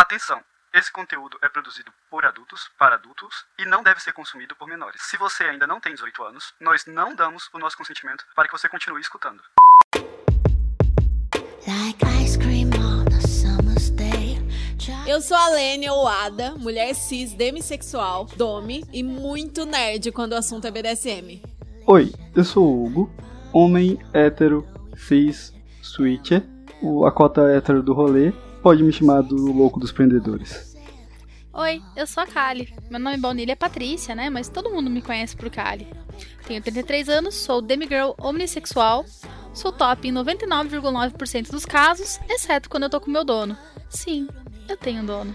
Atenção! Esse conteúdo é produzido por adultos, para adultos e não deve ser consumido por menores. Se você ainda não tem 18 anos, nós não damos o nosso consentimento para que você continue escutando. Eu sou a Lênia ou Ada, mulher cis, demissexual, dome e muito nerd quando o assunto é BDSM. Oi, eu sou o Hugo, homem hétero, cis, switcher, a cota hétero do rolê, pode me chamar do louco dos prendedores. Oi, eu sou a Kali. Meu nome baunilha é Patrícia, né? Mas todo mundo me conhece por Kali. Tenho 33 anos, sou demigirl omnissexual, sou top em 99,9% dos casos, exceto quando eu tô com meu dono. Sim, eu tenho dono.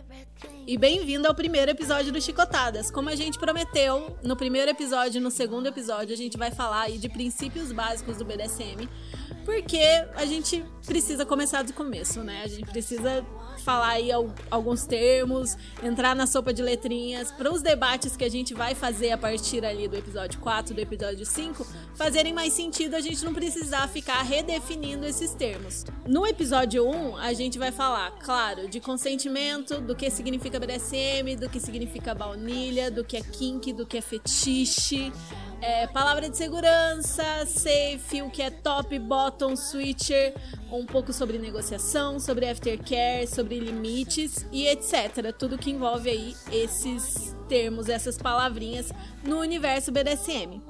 E bem-vindo ao primeiro episódio do Chicotadas. Como a gente prometeu, no primeiro episódio e no segundo episódio a gente vai falar aí de princípios básicos do BDSM, porque a gente precisa começar do começo, né? A gente precisa falar aí alguns termos, entrar na sopa de letrinhas, para os debates que a gente vai fazer a partir ali do episódio 4, do episódio 5, fazerem mais sentido, a gente não precisar ficar redefinindo esses termos. No episódio 1, a gente vai falar, claro, de consentimento, do que significa BDSM, do que significa baunilha, do que é kink, do que é fetiche, é, palavra de segurança, safe, o que é top, bottom, switcher, um pouco sobre negociação, sobre aftercare, sobre limites e etc. Tudo que envolve aí esses termos, essas palavrinhas no universo BDSM.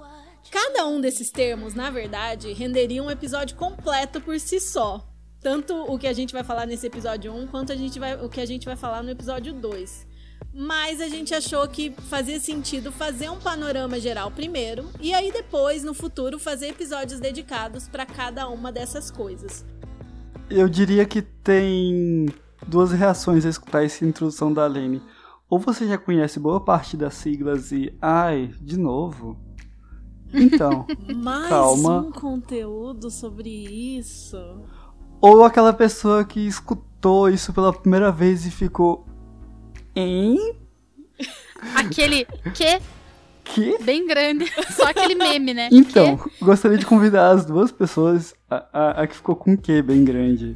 Cada um desses termos, na verdade, renderia um episódio completo por si só. Tanto o que a gente vai falar nesse episódio 1, quanto a gente vai, o que a gente vai falar no episódio 2 mas a gente achou que fazia sentido fazer um panorama geral primeiro e aí depois, no futuro, fazer episódios dedicados para cada uma dessas coisas. Eu diria que tem duas reações a escutar essa introdução da Lene. Ou você já conhece boa parte das siglas e, ai, de novo. Então, Mais calma. um conteúdo sobre isso. Ou aquela pessoa que escutou isso pela primeira vez e ficou, Hein? Aquele que? Que? Bem grande. Só aquele meme, né? Então, que? gostaria de convidar as duas pessoas, a, a, a que ficou com que bem grande,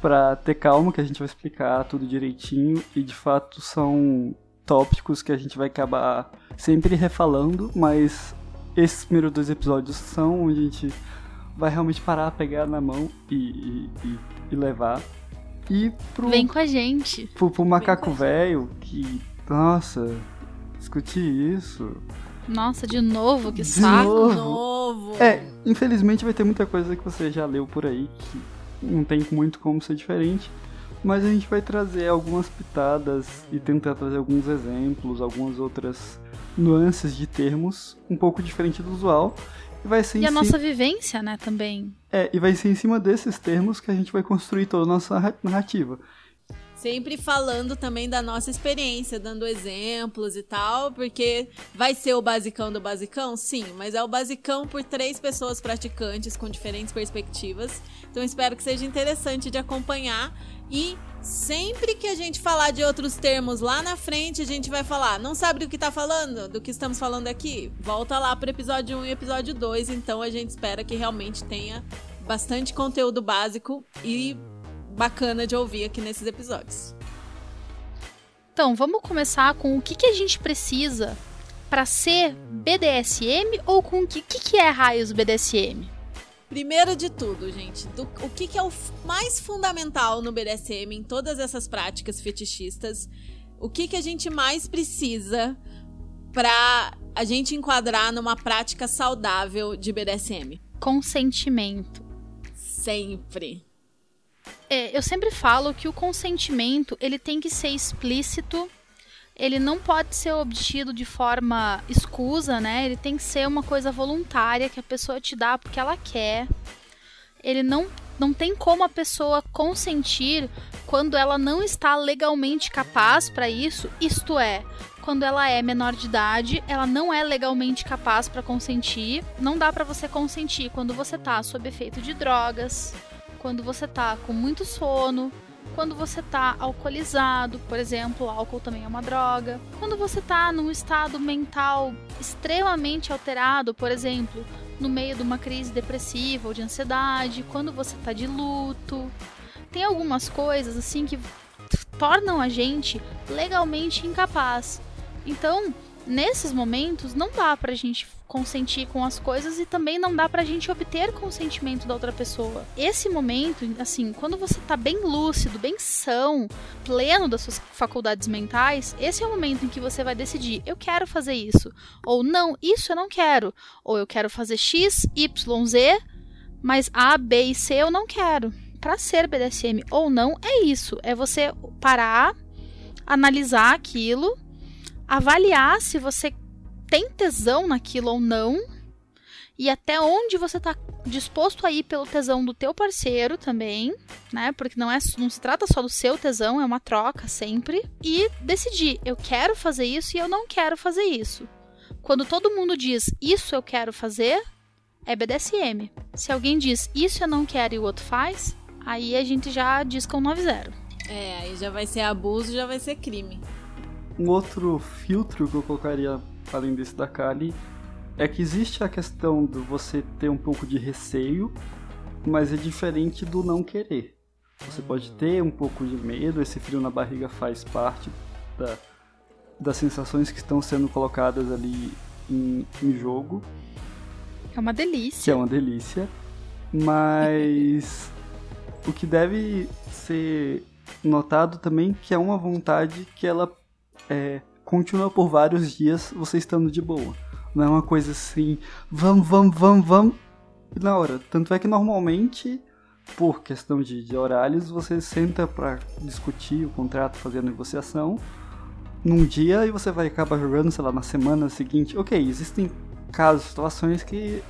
pra ter calma que a gente vai explicar tudo direitinho e de fato são tópicos que a gente vai acabar sempre refalando, mas esses primeiros dois episódios são onde a gente vai realmente parar, pegar na mão e, e, e levar. E pro. Vem com a gente. Pro, pro macaco velho que. Nossa, discutir isso. Nossa, de novo, que de saco. Novo. novo. É, infelizmente vai ter muita coisa que você já leu por aí que não tem muito como ser diferente. Mas a gente vai trazer algumas pitadas e tentar trazer alguns exemplos, algumas outras nuances de termos um pouco diferente do usual. E, vai ser e a nossa vivência, né, também. É, e vai ser em cima desses termos que a gente vai construir toda a nossa narrativa. Sempre falando também da nossa experiência, dando exemplos e tal, porque vai ser o basicão do basicão? Sim, mas é o basicão por três pessoas praticantes com diferentes perspectivas. Então espero que seja interessante de acompanhar e sempre que a gente falar de outros termos lá na frente, a gente vai falar, não sabe do que tá falando? Do que estamos falando aqui? Volta lá pro episódio 1 e episódio 2, então a gente espera que realmente tenha bastante conteúdo básico e bacana de ouvir aqui nesses episódios. Então, vamos começar com o que, que a gente precisa para ser BDSM ou com o que, que, que é raios BDSM? Primeiro de tudo, gente, do, o que, que é o mais fundamental no BDSM, em todas essas práticas fetichistas, o que, que a gente mais precisa para a gente enquadrar numa prática saudável de BDSM? Consentimento. Sempre. É, eu sempre falo que o consentimento ele tem que ser explícito, ele não pode ser obtido de forma escusa, né? Ele tem que ser uma coisa voluntária que a pessoa te dá porque ela quer. Ele não não tem como a pessoa consentir quando ela não está legalmente capaz para isso, isto é, quando ela é menor de idade, ela não é legalmente capaz para consentir. Não dá para você consentir quando você tá sob efeito de drogas, quando você tá com muito sono, quando você tá alcoolizado, por exemplo, álcool também é uma droga. Quando você tá num estado mental extremamente alterado, por exemplo, no meio de uma crise depressiva ou de ansiedade, quando você tá de luto. Tem algumas coisas assim que tornam a gente legalmente incapaz. Então, nesses momentos, não dá pra gente consentir com as coisas e também não dá pra gente obter consentimento da outra pessoa. Esse momento, assim, quando você tá bem lúcido, bem são, pleno das suas faculdades mentais, esse é o momento em que você vai decidir: eu quero fazer isso, ou não, isso eu não quero, ou eu quero fazer X, Y, Z, mas A, B e C eu não quero. Para ser BDSM ou não, é isso, é você parar, analisar aquilo avaliar se você tem tesão naquilo ou não e até onde você está disposto a ir pelo tesão do teu parceiro também, né? Porque não é não se trata só do seu tesão, é uma troca sempre e decidir, eu quero fazer isso e eu não quero fazer isso. Quando todo mundo diz isso eu quero fazer, é BDSM. Se alguém diz isso eu não quero e o outro faz, aí a gente já diz que é um 9-0. É, aí já vai ser abuso, já vai ser crime. Um outro filtro que eu colocaria, além desse da Kali, é que existe a questão de você ter um pouco de receio, mas é diferente do não querer. Você pode ter um pouco de medo, esse frio na barriga faz parte da, das sensações que estão sendo colocadas ali em, em jogo. É uma delícia. Que é uma delícia. Mas o que deve ser notado também que é uma vontade que ela é, continua por vários dias você estando de boa. Não é uma coisa assim, vamos, vamos, vamos, vamos, na hora. Tanto é que normalmente, por questão de, de horários, você senta para discutir o contrato, fazer a negociação num dia e você vai acabar jogando, sei lá, na semana seguinte. Ok, existem casos, situações que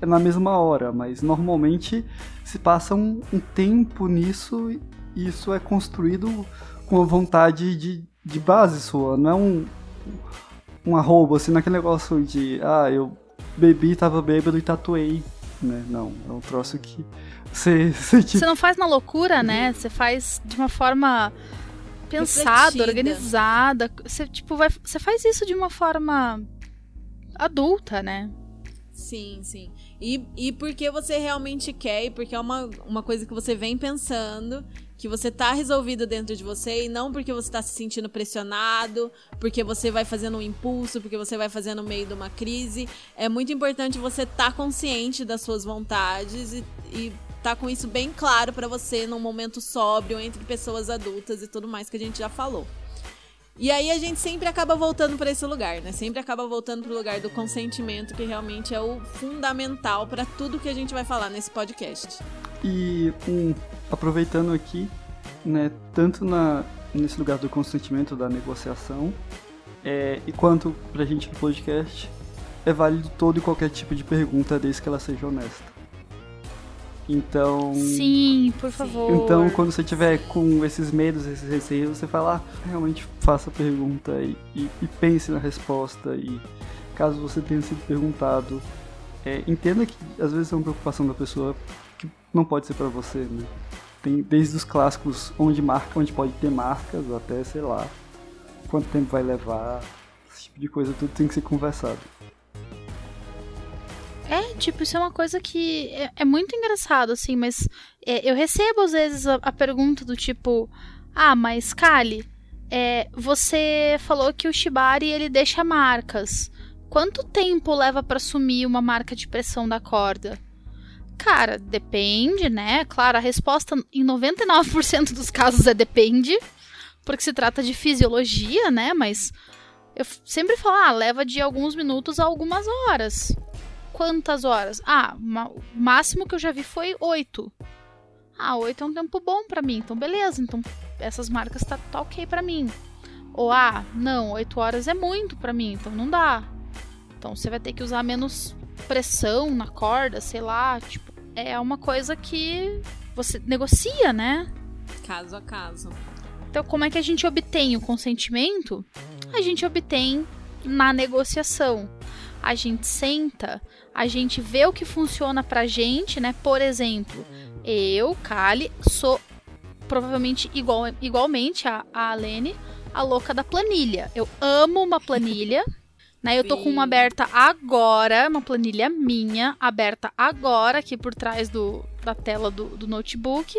é na mesma hora, mas normalmente se passa um, um tempo nisso e isso é construído com a vontade de, de base sua, não é um, um arrobo, assim, naquele negócio de, ah, eu bebi, tava bêbado e tatuei, né? Não, é um troço que você... Você, tipo... não faz na loucura, né? Você faz de uma forma pensada, Refletida. organizada. Você, tipo, vai, você faz isso de uma forma adulta, né? Sim, sim. E, e porque você realmente quer, e porque é uma, uma coisa que você vem pensando que você tá resolvido dentro de você e não porque você tá se sentindo pressionado, porque você vai fazendo um impulso, porque você vai fazendo no meio de uma crise. É muito importante você tá consciente das suas vontades e, e tá com isso bem claro para você num momento sóbrio entre pessoas adultas e tudo mais que a gente já falou. E aí a gente sempre acaba voltando para esse lugar, né? Sempre acaba voltando para o lugar do consentimento, que realmente é o fundamental para tudo que a gente vai falar nesse podcast. E um, aproveitando aqui, né, tanto na, nesse lugar do consentimento, da negociação, é, e quanto pra gente no podcast, é válido todo e qualquer tipo de pergunta, desde que ela seja honesta. Então. Sim, por favor. Então, quando você tiver com esses medos, esses receios, você fala, ah, realmente faça a pergunta e, e, e, pense na resposta. E caso você tenha sido perguntado, é, entenda que às vezes é uma preocupação da pessoa que não pode ser para você, né? Tem desde os clássicos onde marca, onde pode ter marcas, até sei lá quanto tempo vai levar, esse tipo de coisa, tudo tem que ser conversado. É, tipo, isso é uma coisa que é, é muito engraçado, assim, mas é, eu recebo às vezes a, a, pergunta do tipo: Ah, mas Kali, é, você falou que o Shibari ele deixa marcas. Quanto tempo leva para sumir uma marca de pressão da corda? Cara, depende, né? Claro, a resposta em 99% dos casos é depende, porque se trata de fisiologia, né? Mas eu sempre falo, ah, leva de alguns minutos a algumas horas. Quantas horas? Ah, o máximo que eu já vi foi oito. Ah, oito é um tempo bom para mim, então beleza, então essas marcas tá, tá ok para mim. Ou ah, não, oito horas é muito para mim, então não dá. Então você vai ter que usar menos pressão na corda, sei lá, tipo, é uma coisa que você negocia, né? Caso a caso. Então, como é que a gente obtém o consentimento? A gente obtém na negociação. A gente senta, a gente vê o que funciona pra gente, né? Por exemplo, eu, Kali, sou provavelmente igual, igualmente a, a Alene, a louca da planilha. Eu amo uma planilha. Né, eu tô com uma aberta agora, uma planilha minha, aberta agora, aqui por trás do, da tela do, do notebook.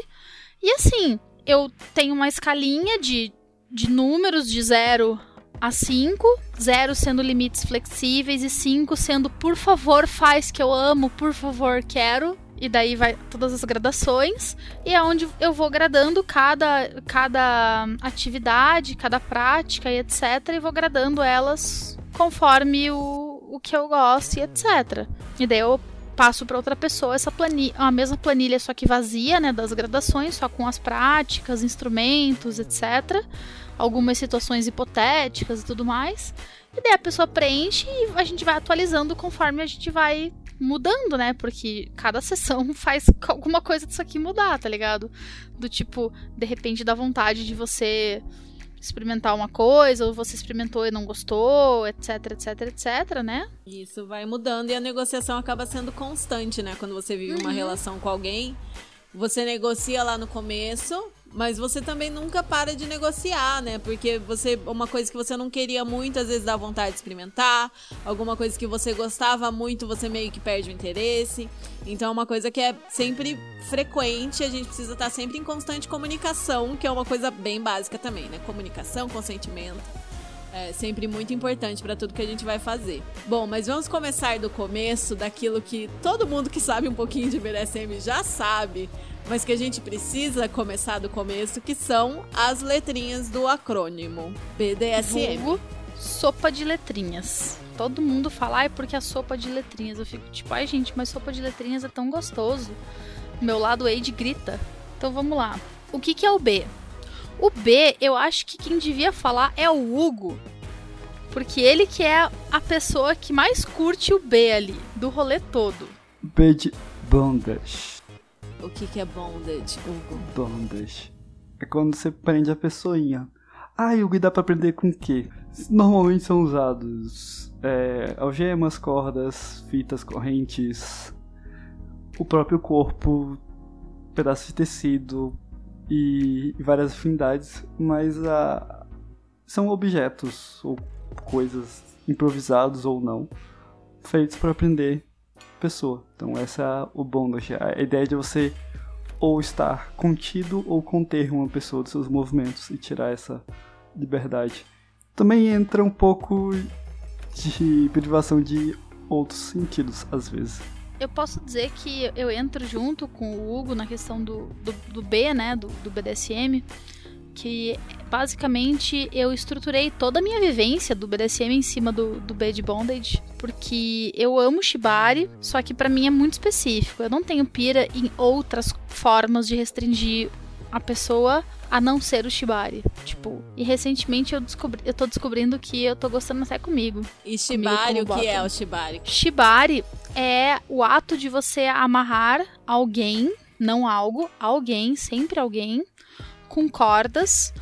E assim, eu tenho uma escalinha de, de números de 0 a 5, 0 sendo limites flexíveis e 5 sendo por favor faz que eu amo, por favor quero. E daí vai todas as gradações. E é onde eu vou gradando cada, cada atividade, cada prática e etc. E vou gradando elas conforme o, o que eu gosto e etc. E daí eu passo para outra pessoa essa planilha, a mesma planilha só que vazia, né, das gradações, só com as práticas, instrumentos, etc. Algumas situações hipotéticas e tudo mais. E daí a pessoa preenche e a gente vai atualizando conforme a gente vai mudando, né? Porque cada sessão faz alguma coisa disso aqui mudar, tá ligado? Do tipo, de repente dá vontade de você experimentar uma coisa, ou você experimentou e não gostou, etc, etc, etc, né? Isso vai mudando e a negociação acaba sendo constante, né? Quando você vive uhum. uma relação com alguém, você negocia lá no começo, mas você também nunca para de negociar, né? Porque você uma coisa que você não queria muito, às vezes dá vontade de experimentar. Alguma coisa que você gostava muito, você meio que perde o interesse. Então é uma coisa que é sempre frequente, a gente precisa estar sempre em constante comunicação, que é uma coisa bem básica também, né? Comunicação, consentimento. É sempre muito importante para tudo que a gente vai fazer. Bom, mas vamos começar do começo, daquilo que todo mundo que sabe um pouquinho de BDSM já sabe, mas que a gente precisa começar do começo, que são as letrinhas do acrônimo BDSM. Vulgo, sopa de letrinhas. Todo mundo fala, ai, porque a sopa de letrinhas. Eu fico tipo, ai, gente, mas sopa de letrinhas é tão gostoso. Meu lado Age grita. Então vamos lá. O que, que é o B? O B, eu acho que quem devia falar é o Hugo. Porque ele que é a pessoa que mais curte o B ali, do rolê todo. B de bondage. O que, que é bondage, Hugo? Bondage. É quando você prende a pessoinha. Ah, Hugo, e dá pra prender com o quê? Normalmente são usados é, algemas, cordas, fitas, correntes, o próprio corpo, pedaços de tecido e, e várias afinidades, mas a, são objetos ou coisas improvisados ou não, feitos para prender pessoa. Então essa é o bondage. A ideia de você ou estar contido ou conter uma pessoa dos seus movimentos e tirar essa liberdade. Também entra um pouco de privação de outros sentidos, às vezes. Eu posso dizer que eu entro junto com o Hugo na questão do, do, do B, né, do, do BDSM, que basicamente eu estruturei toda a minha vivência do BDSM em cima do, do Bad Bondage, porque eu amo Shibari, só que para mim é muito específico. Eu não tenho pira em outras formas de restringir a pessoa a não ser o Shibari. Tipo, e recentemente eu descobri, eu tô descobrindo que eu tô gostando até comigo. E Shibari, o que é o Shibari? Shibari é o ato de você amarrar alguém, não algo, alguém, sempre alguém, com cordas,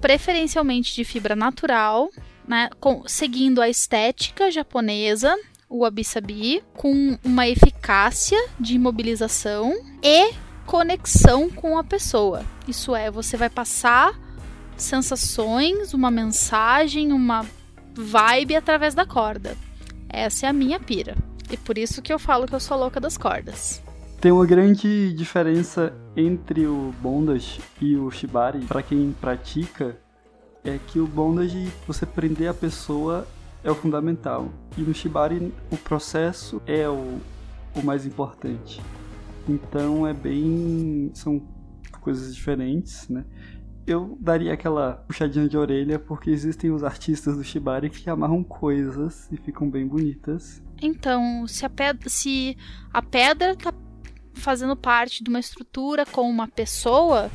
preferencialmente de fibra natural, né, com, seguindo a estética japonesa, o wabi-sabi, com uma eficácia de imobilização e conexão com a pessoa. Isso é, você vai passar sensações, uma mensagem, uma vibe através da corda. Essa é a minha pira. E por isso que eu falo que eu sou louca das cordas. Tem uma grande diferença entre o bondage e o shibari para quem pratica é que o bondage você prender a pessoa é o fundamental e no shibari o processo é o, o mais importante. Então é bem são coisas diferentes, né? Eu daria aquela puxadinha de orelha porque existem os artistas do shibari que amarram coisas e ficam bem bonitas. Então, se a pedra, se a pedra tá fazendo parte de uma estrutura com uma pessoa,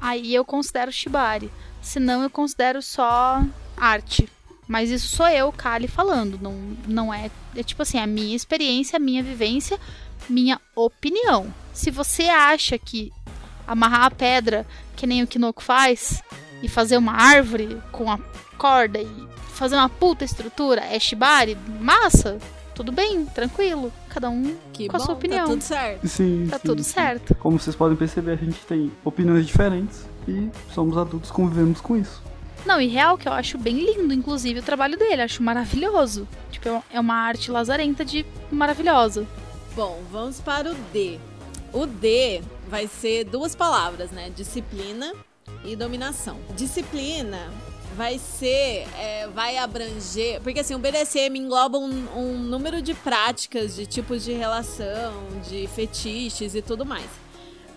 aí eu considero shibari. Senão eu considero só arte. Mas isso sou eu, Kali, falando. Não, não é. É tipo assim, a minha experiência, a minha vivência, minha opinião. Se você acha que amarrar a pedra, que nem o Kinoko faz, e fazer uma árvore com a corda e fazer uma puta estrutura, é shibari, massa, tudo bem, tranquilo. Cada um Que com a bom, sua opinião. Tá tudo certo. Sim, Tá sim, tudo sim. certo. Como vocês podem perceber, a gente tem opiniões diferentes e somos adultos, convivemos com isso. Não, e real que eu acho bem lindo, inclusive, o trabalho dele. Acho maravilhoso. Tipo, é- é uma arte lazarenta de maravilhosa. Bom, vamos para o D. O D vai ser duas palavras, né? Disciplina e dominação. Disciplina vai ser, é, vai abranger, porque assim, o BDSM engloba um, um número de práticas, de tipos de relação, de fetiches e tudo mais.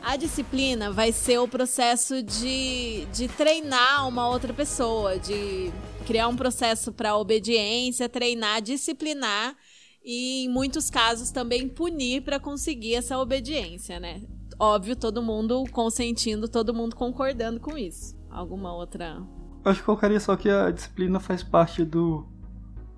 A disciplina vai ser o processo de, de treinar uma outra pessoa, de criar um processo para obediência, treinar, disciplinar e em muitos casos também punir para conseguir essa obediência, né? Óbvio, todo mundo consentindo, todo mundo concordando com isso. Alguma outra acho que colocaria só que a disciplina faz parte do,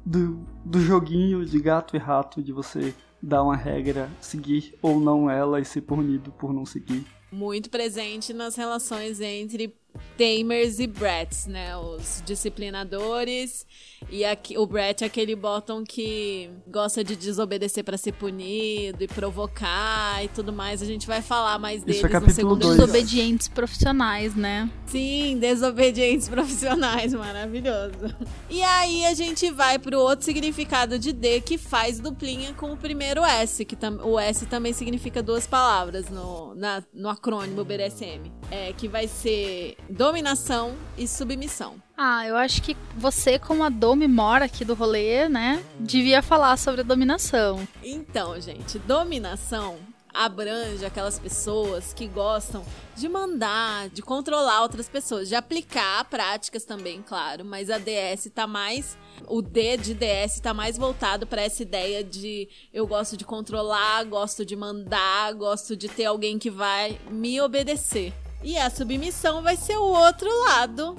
do, do joguinho de gato e rato, de você dar uma regra, seguir ou não ela e ser punido por não seguir. muito presente nas relações entre tamers e brats, né? Os disciplinadores e aqui, o brat é aquele bottom que gosta de desobedecer pra ser punido e provocar e tudo mais. A gente vai falar mais deles Isso é no segundo dois. Desobedientes profissionais, né? Sim, desobedientes profissionais, maravilhoso. E aí a gente vai pro outro significado de D que faz duplinha com o primeiro S, que tam- o S também significa duas palavras no, na- no acrônimo BDSM. É, que vai ser dominação e submissão. Ah, eu acho que você, como a Domi mora aqui do rolê, né? Devia falar sobre a dominação. Então, gente, dominação abrange aquelas pessoas que gostam de mandar, de controlar outras pessoas, de aplicar práticas também, claro, mas a DS tá mais o D de DS tá mais voltado para essa ideia de eu gosto de controlar, gosto de mandar, gosto de ter alguém que vai me obedecer. E a submissão vai ser o outro lado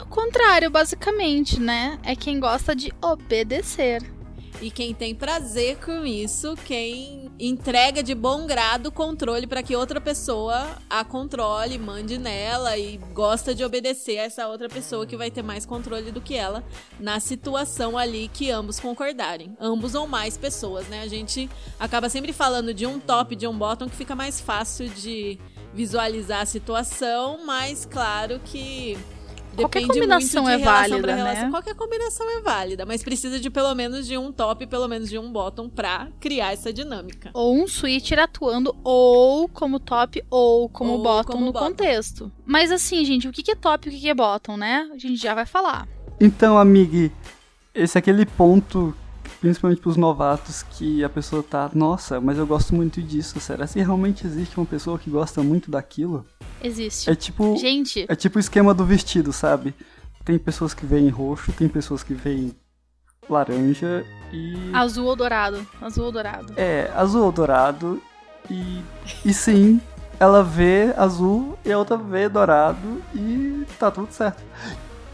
O contrário, basicamente, né? É quem gosta de obedecer. E quem tem prazer com isso, quem entrega de bom grado o controle para que outra pessoa a controle, mande nela e gosta de obedecer a essa outra pessoa que vai ter mais controle do que ela na situação ali que ambos concordarem. Ambos ou mais pessoas, né? A gente acaba sempre falando de um top, de um bottom que fica mais fácil de visualizar a situação, mas claro que Qualquer Depende combinação muito de é válida, pra relação. né? Qualquer combinação é válida, mas precisa de pelo menos de um top e pelo menos de um bottom pra criar essa dinâmica. Ou um switcher atuando ou como top ou como Ou bottom como no bottom. contexto. Mas assim, gente, o que é top e o que que é bottom, né? A gente já vai falar. Então, amigo, esse é aquele ponto, principalmente pros novatos, que a pessoa tá, nossa, mas eu gosto muito disso. Será que realmente existe uma pessoa que gosta muito daquilo? Existe. É tipo. Gente, É tipo o esquema do vestido, sabe? Tem pessoas que veem roxo, tem pessoas que veem laranja e. azul ou dourado. Azul ou dourado. É, azul ou dourado. E. E sim, ela vê azul e a outra vê dourado e tá tudo certo.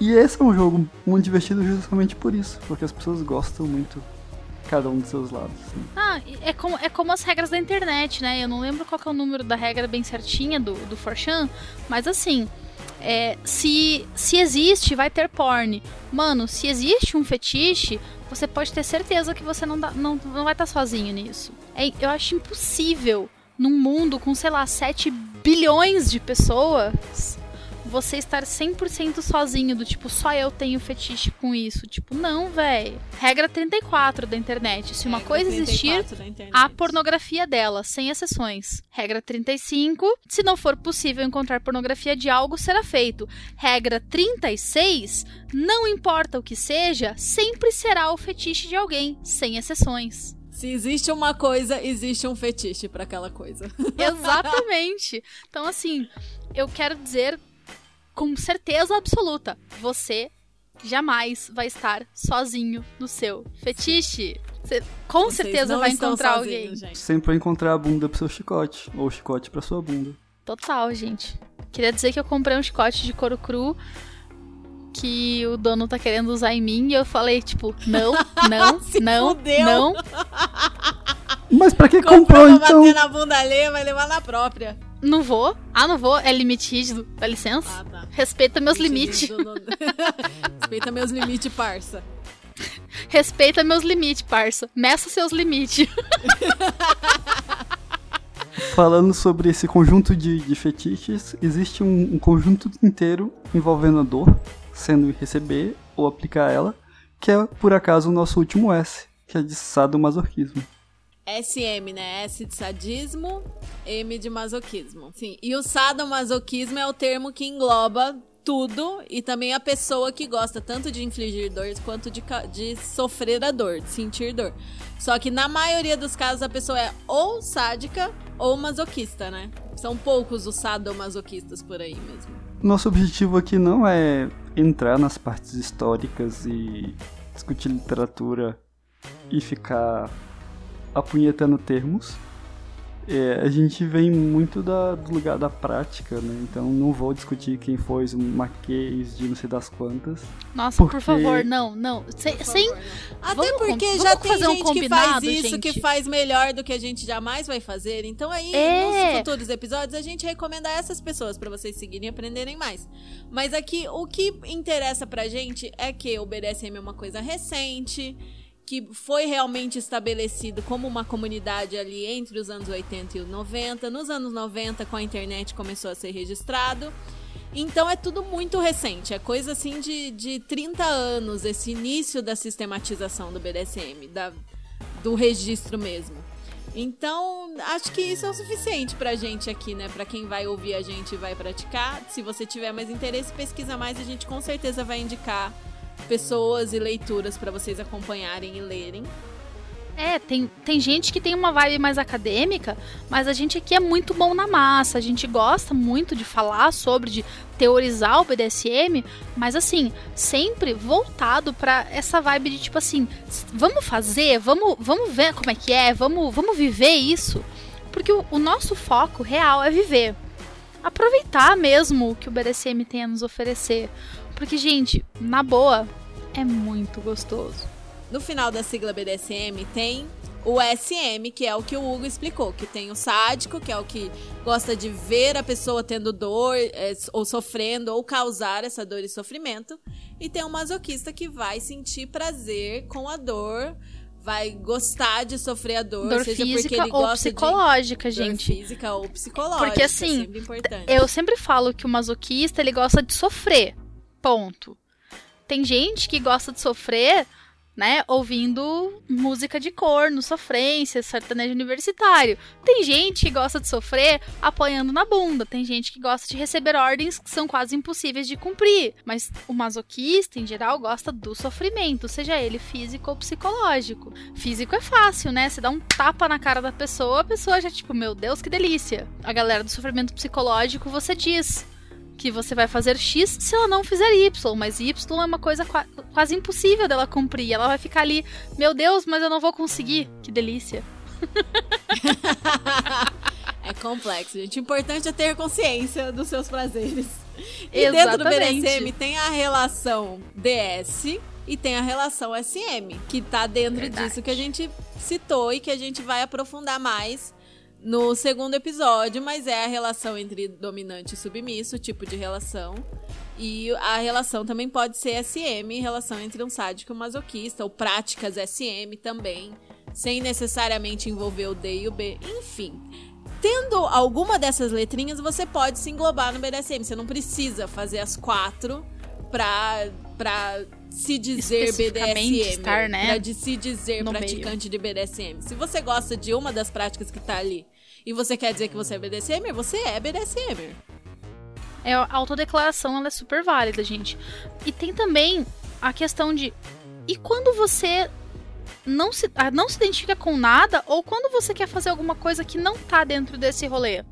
E esse é um jogo muito divertido justamente por isso, porque as pessoas gostam muito cada um dos seus lados. assim. Ah, é como, é como as regras da internet, né? Eu não lembro qual é o número da regra bem certinha do, do Forchan, mas assim, é, se, se existe, vai ter porn. Mano, se existe um fetiche, você pode ter certeza que você não, dá- não, não vai estar sozinho nisso. É, eu acho impossível, num mundo com, sei lá, 7 bilhões de pessoas, você estar 100% sozinho, do tipo, só eu tenho fetiche com isso. Tipo, não, véi. Regra 34 da internet. Se uma Regra coisa existir, 34 da internet. a pornografia dela, sem exceções. Regra 35. Se não for possível encontrar pornografia de algo, será feito. Regra 36. Não importa o que seja, sempre será o fetiche de alguém, sem exceções. Se existe uma coisa, existe um fetiche pra aquela coisa. Exatamente. Então, assim, eu quero dizer com certeza absoluta: você jamais vai estar sozinho no seu fetiche. Você com Vocês certeza vai encontrar sozinhos, alguém. gente. Sempre vai encontrar a bunda pro seu chicote, ou o chicote pra sua bunda. Total, gente. Queria dizer que eu comprei um chicote de couro cru que o dono tá querendo usar em mim e eu falei, tipo, não, não, Se não, fudeu. não. Mas pra que Comprou comprou, pra então? bater na bunda alheia, vai levar na própria. Não vou. Ah, não vou. É limite rígido. Dá licença. Ah, tá. Respeita meus limites. Respeita meus limites, parça. Respeita meus limites, parça. Meça seus limites. Falando sobre esse conjunto de, de fetiches, existe um, um conjunto inteiro envolvendo a dor, sendo receber ou aplicar ela, que é por acaso o nosso último S, que é de sadomasoquismo. SM, né? S de sadismo, M de masoquismo. Sim. E o sadomasoquismo é o termo que engloba tudo e também a pessoa que gosta tanto de infligir dor quanto de, de sofrer a dor, de sentir dor. Só que na maioria dos casos a pessoa é ou sádica ou masoquista, né? São poucos os sadomasoquistas por aí mesmo. Nosso objetivo aqui não é entrar nas partes históricas e discutir literatura e ficar apunhetando termos. É, a gente vem muito da- do lugar da prática, né? Então não vou discutir quem foi o Marquês de não sei das quantas. Nossa, por Porque- favor, não, não. Sem, Por sem, favor, né? Até Vamos porque vamos já tem fazer um gente que faz isso, gente? que faz melhor do que a gente jamais vai fazer. Então aí, É. nos futuros episódios, a gente recomenda essas pessoas pra vocês seguirem e aprenderem mais. Mas aqui, o que interessa pra gente é que o BDSM é uma coisa recente, que foi realmente estabelecido como uma comunidade ali entre os anos 80 e os 90. Nos anos 90, com a internet, começou a ser registrado. Então é tudo muito recente, é coisa assim de, de 30 anos, esse início da sistematização do BDSM, da, do registro mesmo. Então, acho que isso é o suficiente pra gente aqui, né? Pra quem vai ouvir a gente e vai praticar. Se você tiver mais interesse, pesquisa mais, a gente com certeza vai indicar pessoas e leituras pra vocês acompanharem e lerem. É, tem, tem gente que tem uma vibe mais acadêmica, mas a gente aqui é muito bom na massa. A gente gosta muito de falar sobre, de teorizar o BDSM, mas assim, sempre voltado pra essa vibe de tipo assim, vamos fazer, vamos, vamos ver como é que é, vamos, vamos viver isso. Porque o, o nosso foco real é viver. Aproveitar mesmo o que o BDSM tem a nos oferecer. Porque, gente, na boa, é muito gostoso. No final da sigla BDSM tem o SM, que é o que o Hugo explicou, que tem o sádico, que é o que gosta de ver a pessoa tendo dor, é, ou sofrendo, ou causar essa dor e sofrimento. E tem o masoquista que vai sentir prazer com a dor, vai gostar de sofrer a dor, Dor seja porque física ele ou gosta psicológica, de dor gente. física ou psicológica. Porque, assim, é sempre. Eu sempre falo que o masoquista, ele gosta de sofrer. Ponto. Tem gente que gosta de sofrer, né, ouvindo música de corno, sofrência, sertanejo universitário. Tem gente que gosta de sofrer apoiando na bunda. Tem gente que gosta de receber ordens que são quase impossíveis de cumprir. Mas o masoquista, em geral, gosta do sofrimento, seja ele físico ou psicológico. Físico é fácil, né? Você dá um tapa na cara da pessoa, a pessoa já, tipo, meu Deus, que delícia. A galera do sofrimento psicológico, você diz que você vai fazer X se ela não fizer Y, mas Y é uma coisa qua- quase impossível dela cumprir. Ela vai ficar ali, meu Deus, mas eu não vou conseguir. Que delícia. É complexo, gente. O importante é ter consciência dos seus prazeres. E dentro do Exatamente. BDSM tem a relação DS e tem a relação SM, que tá dentro Verdade. disso que a gente citou e que a gente vai aprofundar mais no segundo episódio, mas é a relação entre dominante e submisso, tipo de relação. E a relação também pode ser SM, relação entre um sádico e um masoquista, ou práticas SM também, sem necessariamente envolver o D e o B. Enfim, tendo alguma dessas letrinhas, você pode se englobar no BDSM. Você não precisa fazer as quatro pra, pra se dizer BDSM. estar, né, Pra de se dizer no praticante de BDSM. Se você gosta de uma das práticas que tá ali e você quer dizer que você é BDSM, você é BDSM. É, a autodeclaração ela é super válida, gente. E tem também a questão de e quando você não se, ah, não se identifica com nada ou quando você quer fazer alguma coisa que não tá dentro desse rolê.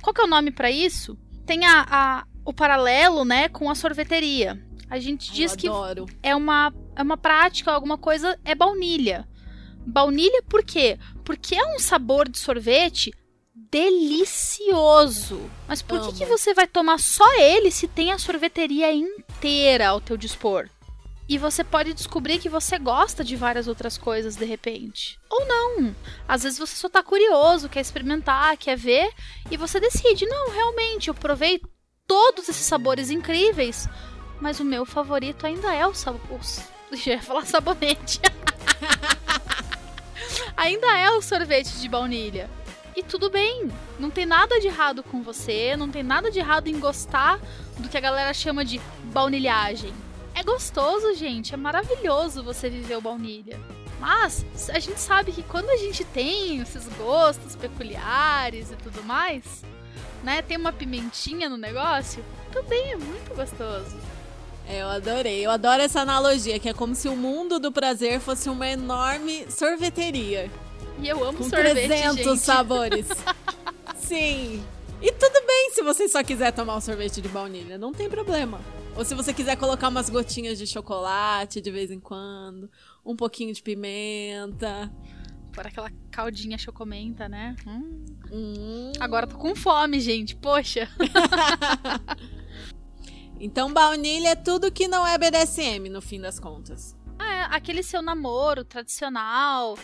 Qual que é o nome pra isso? Tem a, a- o paralelo, né, com a sorveteria. A gente diz Eu que adoro. é uma, é uma prática, alguma coisa, é baunilha. Baunilha por quê? Porque é um sabor de sorvete delicioso. Mas por que, que você vai tomar só ele se tem a sorveteria inteira ao teu dispor? E você pode descobrir que você gosta de várias outras coisas de repente. Ou não. Às vezes você só tá curioso, quer experimentar, quer ver, e você decide: não, realmente, eu provei todos esses sabores incríveis, mas o meu favorito ainda é o sabor. Já ia falar sabonete. ainda é o sorvete de baunilha. E tudo bem, não tem nada de errado com você, não tem nada de errado em gostar do que a galera chama de baunilhagem. É gostoso, gente, é maravilhoso você viver o baunilha. Mas a gente sabe que quando a gente tem esses gostos peculiares e tudo mais, né, tem uma pimentinha no negócio, também é muito gostoso. É, eu adorei. Eu adoro essa analogia, que é como se o mundo do prazer fosse uma enorme sorveteria. E eu amo com sorvete, 300 gente. sabores. Sim. E tudo bem se você só quiser tomar um sorvete de baunilha, não tem problema. Ou se você quiser colocar umas gotinhas de chocolate de vez em quando, um pouquinho de pimenta. Por aquela caldinha chocomenta, né? Hum. Hum. Agora tô com fome, gente. Poxa. Então baunilha é tudo que não é BDSM, no fim das contas. É, aquele seu namoro tradicional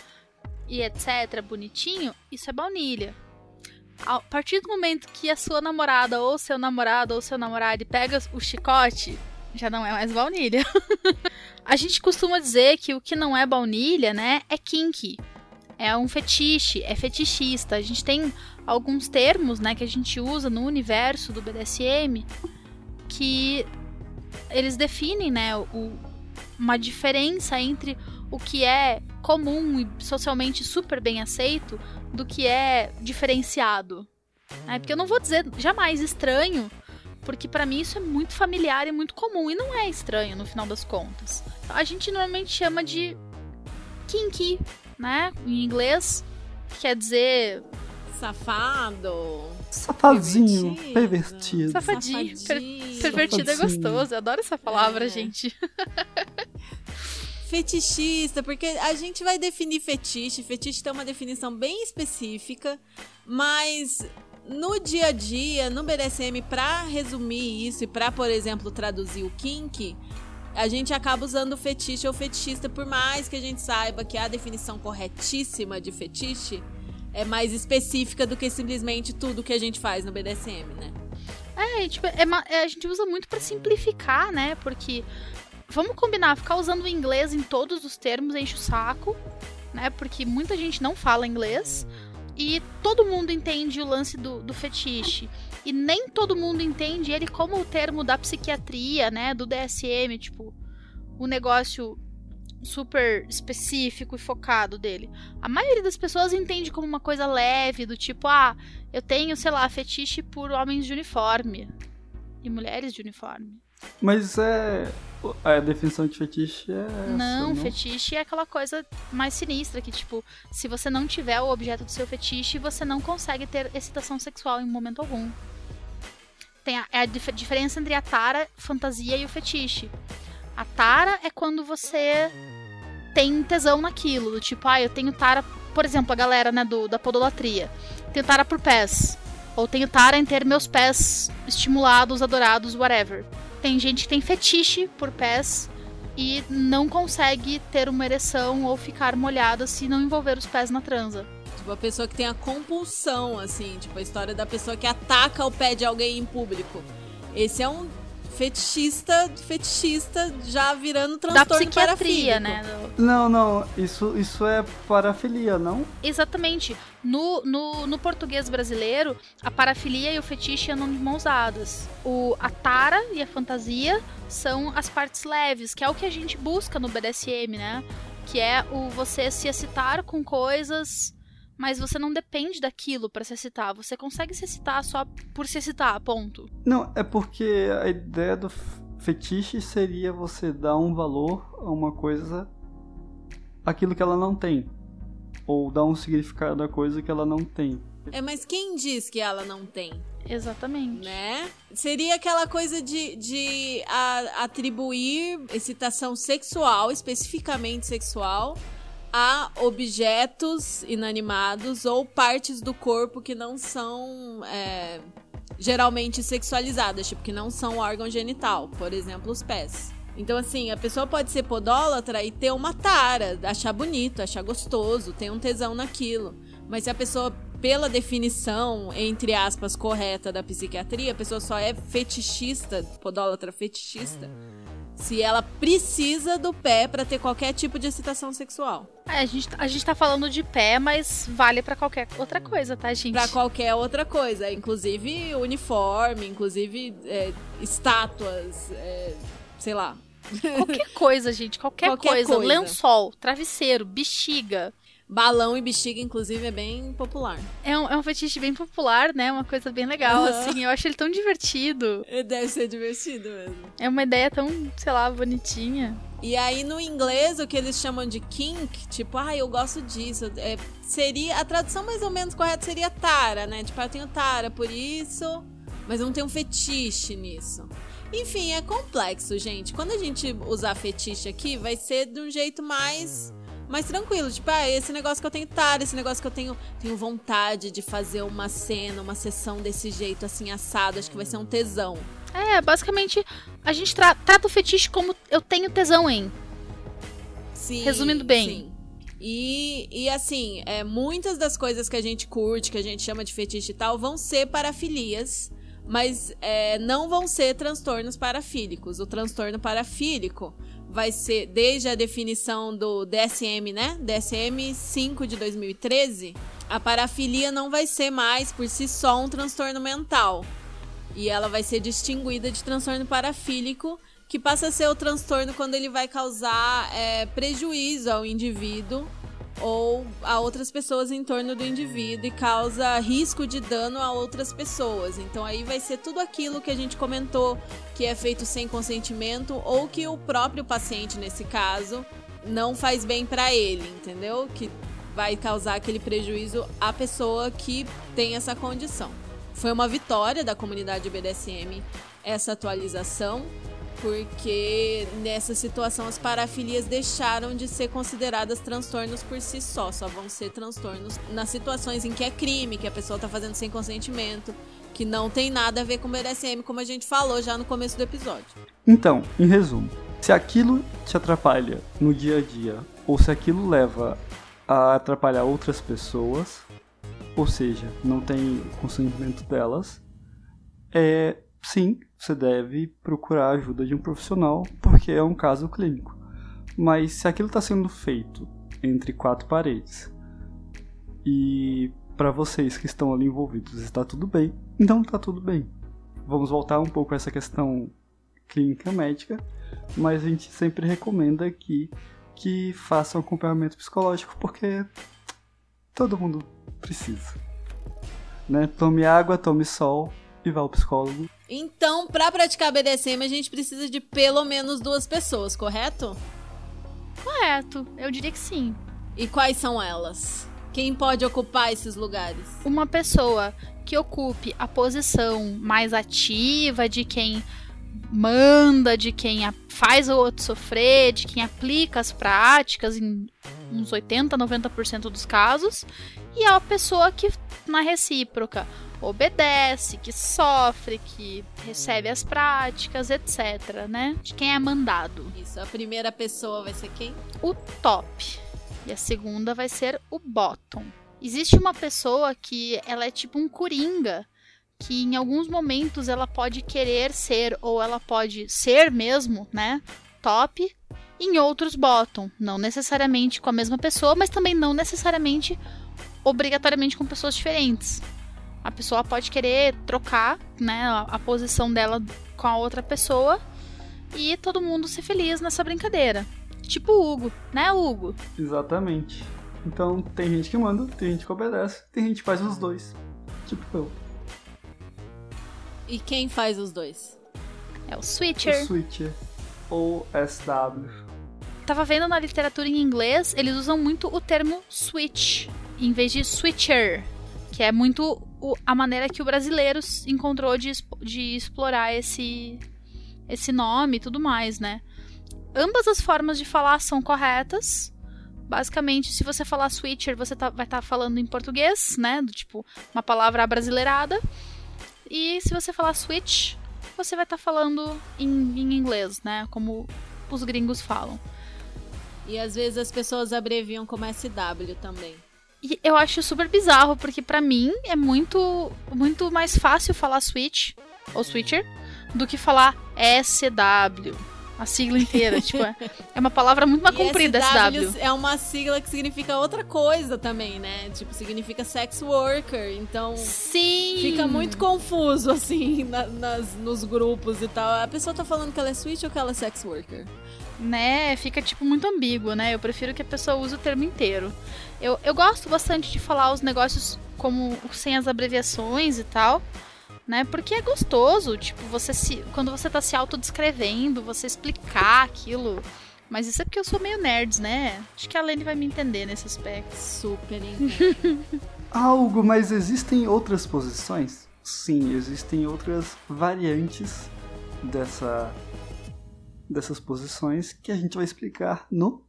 e etc, bonitinho, isso é baunilha. A partir do momento que a sua namorada ou seu namorado ou seu namorado pega o chicote, já não é mais baunilha. a gente costuma dizer que o que não é baunilha, né, é kinky. É um fetiche, é fetichista. A gente tem alguns termos, né, que a gente usa no universo do BDSM que eles definem, né, o, uma diferença entre o que é comum e socialmente super bem aceito do que é diferenciado. Né? Porque eu não vou dizer jamais estranho, porque para mim isso é muito familiar e muito comum e não é estranho no final das contas. A gente normalmente chama de kinky, né? Em inglês quer dizer Safado. Safadinho, Pervertido. pervertido. safadinho. Per- Safadinho. pervertido é Safadinho. gostoso. Eu adoro essa palavra, É. gente. Fetichista, porque a gente vai definir fetiche. Fetiche tem uma definição bem específica, mas no dia a dia, no BDSM, pra resumir isso e pra, por exemplo, traduzir o kink, a gente acaba usando fetiche ou fetichista, por mais que a gente saiba que a definição corretíssima de fetiche é mais específica do que simplesmente tudo que a gente faz no BDSM, né? É, tipo, é é, a gente usa muito pra simplificar, né? Porque vamos combinar, ficar usando o inglês em todos os termos enche o saco, né? Porque muita gente não fala inglês e todo mundo entende o lance do, do fetiche. E nem todo mundo entende ele como o termo da psiquiatria, né? Do DSM, tipo, o negócio super específico e focado dele. A maioria das pessoas entende como uma coisa leve, do tipo, ah, eu tenho, sei lá, fetiche por homens de uniforme e mulheres de uniforme. Mas é. A definição de fetiche é. Essa, não, fetiche é aquela coisa mais sinistra que, tipo, se você não tiver o objeto do seu fetiche, você não consegue ter excitação sexual em momento algum. Tem a, é a dif- diferença entre a tara, fantasia e o fetiche. A tara é quando você tem tesão naquilo, tipo, ah, eu tenho tara, por exemplo, a galera, né, do, da podolatria. Tenho tara por pés. Ou tenho tara em ter meus pés estimulados, adorados, whatever. Tem gente que tem fetiche por pés e não consegue ter uma ereção ou ficar molhada se não envolver os pés na transa. Tipo, a pessoa que tem a compulsão, assim, tipo, a história da pessoa que ataca o pé de alguém em público. Esse é um fetichista, fetichista já virando Da transtorno psiquiatria, parafílico. né? Não, não, isso, isso é parafilia, não? Exatamente. No, no, no português brasileiro, a parafilia e o fetiche andam de mãos dadas. O, a tara e a fantasia são as partes leves, que é o que a gente busca no BDSM, né? Que é o você se excitar com coisas, mas você não depende daquilo pra se excitar. Você consegue se excitar só por se excitar, ponto. Não, é porque a ideia do fetiche seria você dar um valor a uma coisa aquilo que ela não tem. Ou dar um significado a coisa que ela não tem. É, mas quem diz que ela não tem, Exatamente. né? Seria aquela coisa de, de a- atribuir excitação sexual, especificamente sexual, a objetos inanimados ou partes do corpo que não são é, geralmente sexualizadas, tipo, que não são órgão genital, por exemplo, os pés. Então, assim, a pessoa pode ser podólatra e ter uma tara, achar bonito, achar gostoso, ter um tesão naquilo. Mas se a pessoa, pela definição, entre aspas, correta da psiquiatria, a pessoa só é fetichista, podólatra fetichista, se ela precisa do pé para ter qualquer tipo de excitação sexual. É, a, gente, a gente tá falando de pé, mas vale para qualquer outra coisa, tá, gente? Pra qualquer outra coisa, inclusive uniforme, inclusive é, estátuas, é, sei lá, Qualquer coisa, gente, qualquer, qualquer coisa. coisa. Lençol, travesseiro, bexiga. Balão e bexiga, inclusive, é bem popular. É um, é um fetiche bem popular, né? Uma coisa bem legal, uhum. assim. Eu acho ele tão divertido. Deve ser divertido mesmo. É uma ideia tão, sei lá, bonitinha. E aí, no inglês, o que eles chamam de kink, tipo, ah, eu gosto disso. É, seria. A tradução mais ou menos correta seria tara, né? Tipo, ah, eu tenho tara por isso, mas eu não tenho um fetiche nisso. Enfim, é complexo, gente. Quando a gente usar fetiche aqui, vai ser de um jeito mais mais tranquilo. Tipo, ah, esse negócio que eu tenho tar, esse negócio que eu tenho, tenho vontade de fazer uma cena, uma sessão desse jeito, assim, assado. Acho que vai ser um tesão. É, basicamente, a gente tra trata o fetiche como eu tenho tesão em. Sim. Resumindo bem. Sim. E, e assim, é, muitas das coisas que a gente curte, que a gente chama de fetiche e tal, vão ser parafilias mas é, não vão ser transtornos parafílicos. O transtorno parafílico vai ser, desde a definição do DSM, né? DSM 5 de 2013, a parafilia não vai ser mais por si só um transtorno mental. E ela vai ser distinguida de transtorno parafílico, que passa a ser o transtorno quando ele vai causar é, prejuízo ao indivíduo ou a outras pessoas em torno do indivíduo e causa risco de dano a outras pessoas. Então aí vai ser tudo aquilo que a gente comentou que é feito sem consentimento ou que o próprio paciente nesse caso não faz bem para ele, entendeu? Que vai causar aquele prejuízo à pessoa que tem essa condição. Foi uma vitória da comunidade BDSM essa atualização porque nessa situação as parafilias deixaram de ser consideradas transtornos por si só, só vão ser transtornos nas situações em que é crime, que a pessoa está fazendo sem consentimento, que não tem nada a ver com BDSM, como a gente falou já no começo do episódio. Então, em resumo, se aquilo te atrapalha no dia a dia, ou se aquilo leva a atrapalhar outras pessoas, ou seja, não tem consentimento delas, é sim, você deve procurar a ajuda de um profissional, porque é um caso clínico. Mas se aquilo está sendo feito entre quatro paredes e para vocês que estão ali envolvidos está tudo bem, então está tudo bem. Vamos voltar um pouco a essa questão clínica médica, mas a gente sempre recomenda aqui que façam acompanhamento psicológico porque todo mundo precisa. Né? Tome água, tome sol e vá ao psicólogo então, para praticar BDSM, a gente precisa de pelo menos duas pessoas, correto? Correto, eu diria que sim. E quais são elas? Quem pode ocupar esses lugares? Uma pessoa que ocupe a posição mais ativa de quem manda, de quem faz o outro sofrer, de quem aplica as práticas em uns 80, 90% dos casos, e a pessoa que na recíproca obedece, que sofre, que recebe as práticas, etc, né? De quem é mandado. Isso, a primeira pessoa vai ser quem? O top. E a segunda vai ser o bottom. Existe uma pessoa que ela é tipo um coringa, que em alguns momentos ela pode querer ser ou ela pode ser mesmo, né? Top, em outros bottom, não necessariamente com a mesma pessoa, mas também não necessariamente obrigatoriamente com pessoas diferentes a pessoa pode querer trocar, né, a, a posição dela com a outra pessoa e todo mundo ser feliz nessa brincadeira. Tipo o Hugo, né, Hugo? Exatamente. Então tem gente que manda, tem gente que obedece, tem gente que faz os dois. Tipo eu. E quem faz os dois? É o Switcher. O Switcher. Ou SW. Tava vendo na literatura em inglês, eles usam muito o termo switch, em vez de switcher, que é muito o, a maneira que o brasileiro encontrou de, de explorar esse, esse nome e tudo mais, né? Ambas as formas de falar são corretas, Basicamente, se você falar switcher, você tá, vai estar tá falando em português, né? Do tipo, uma palavra abrasileirada. E se você falar switch, você vai estar tá falando em, em inglês, né? Como os gringos falam. E às vezes as pessoas abreviam como SW também. E eu acho super bizarro, porque para mim é muito, muito mais fácil falar switch ou switcher do que falar SW. A sigla inteira, tipo, é, é uma palavra muito mais comprida, SW. É uma sigla que significa outra coisa também, né? Tipo, significa sex worker. Então. Sim! Fica muito confuso, assim, na, nas, nos grupos e tal. A pessoa tá falando que ela é switch ou que ela é sex worker? Né? Fica, tipo, muito ambíguo, né? Eu prefiro que a pessoa use o termo inteiro. Eu, eu gosto bastante de falar os negócios como sem as abreviações e tal né? Porque é gostoso, tipo, você se quando você tá se autodescrevendo, você explicar aquilo. Mas isso é porque eu sou meio nerd, né? Acho que a Lene vai me entender nesse aspecto. Super Algo, mas existem outras posições? Sim, existem outras variantes dessa dessas posições que a gente vai explicar no,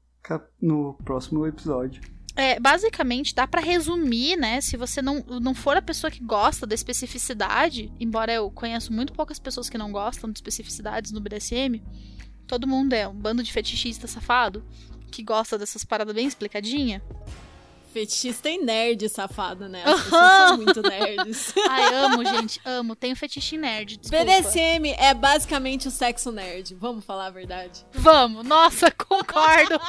no próximo episódio. É, basicamente, dá para resumir, né? Se você não, não for a pessoa que gosta da especificidade, embora eu conheço muito poucas pessoas que não gostam de especificidades no BDSM, todo mundo é um bando de fetichista safado que gosta dessas paradas bem explicadinha. Fetichista e nerd safado, né? As são muito nerds. Ai, amo, gente, amo. Tenho fetiche nerd, desculpa. BDSM é basicamente o sexo nerd. Vamos falar a verdade? Vamos. Nossa, concordo.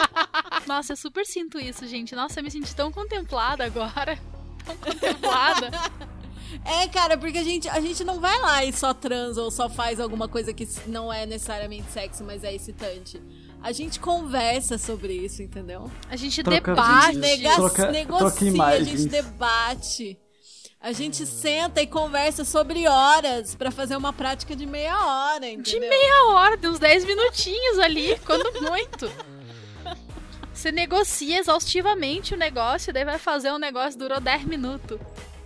Nossa, eu super sinto isso, gente. Nossa, eu me senti tão contemplada agora. Tão contemplada. É, cara, porque a gente, a gente não vai lá e só transa ou só faz alguma coisa que não é necessariamente sexo, mas é excitante. A gente conversa sobre isso, entendeu? A gente troca, debate, a gente nega troca, negocia, troca a gente debate. A gente senta e conversa sobre horas para fazer uma prática de meia hora, entendeu? De meia hora, de uns 10 minutinhos ali, quando muito. Você negocia exaustivamente o negócio, daí vai fazer um negócio durou 10 minutos.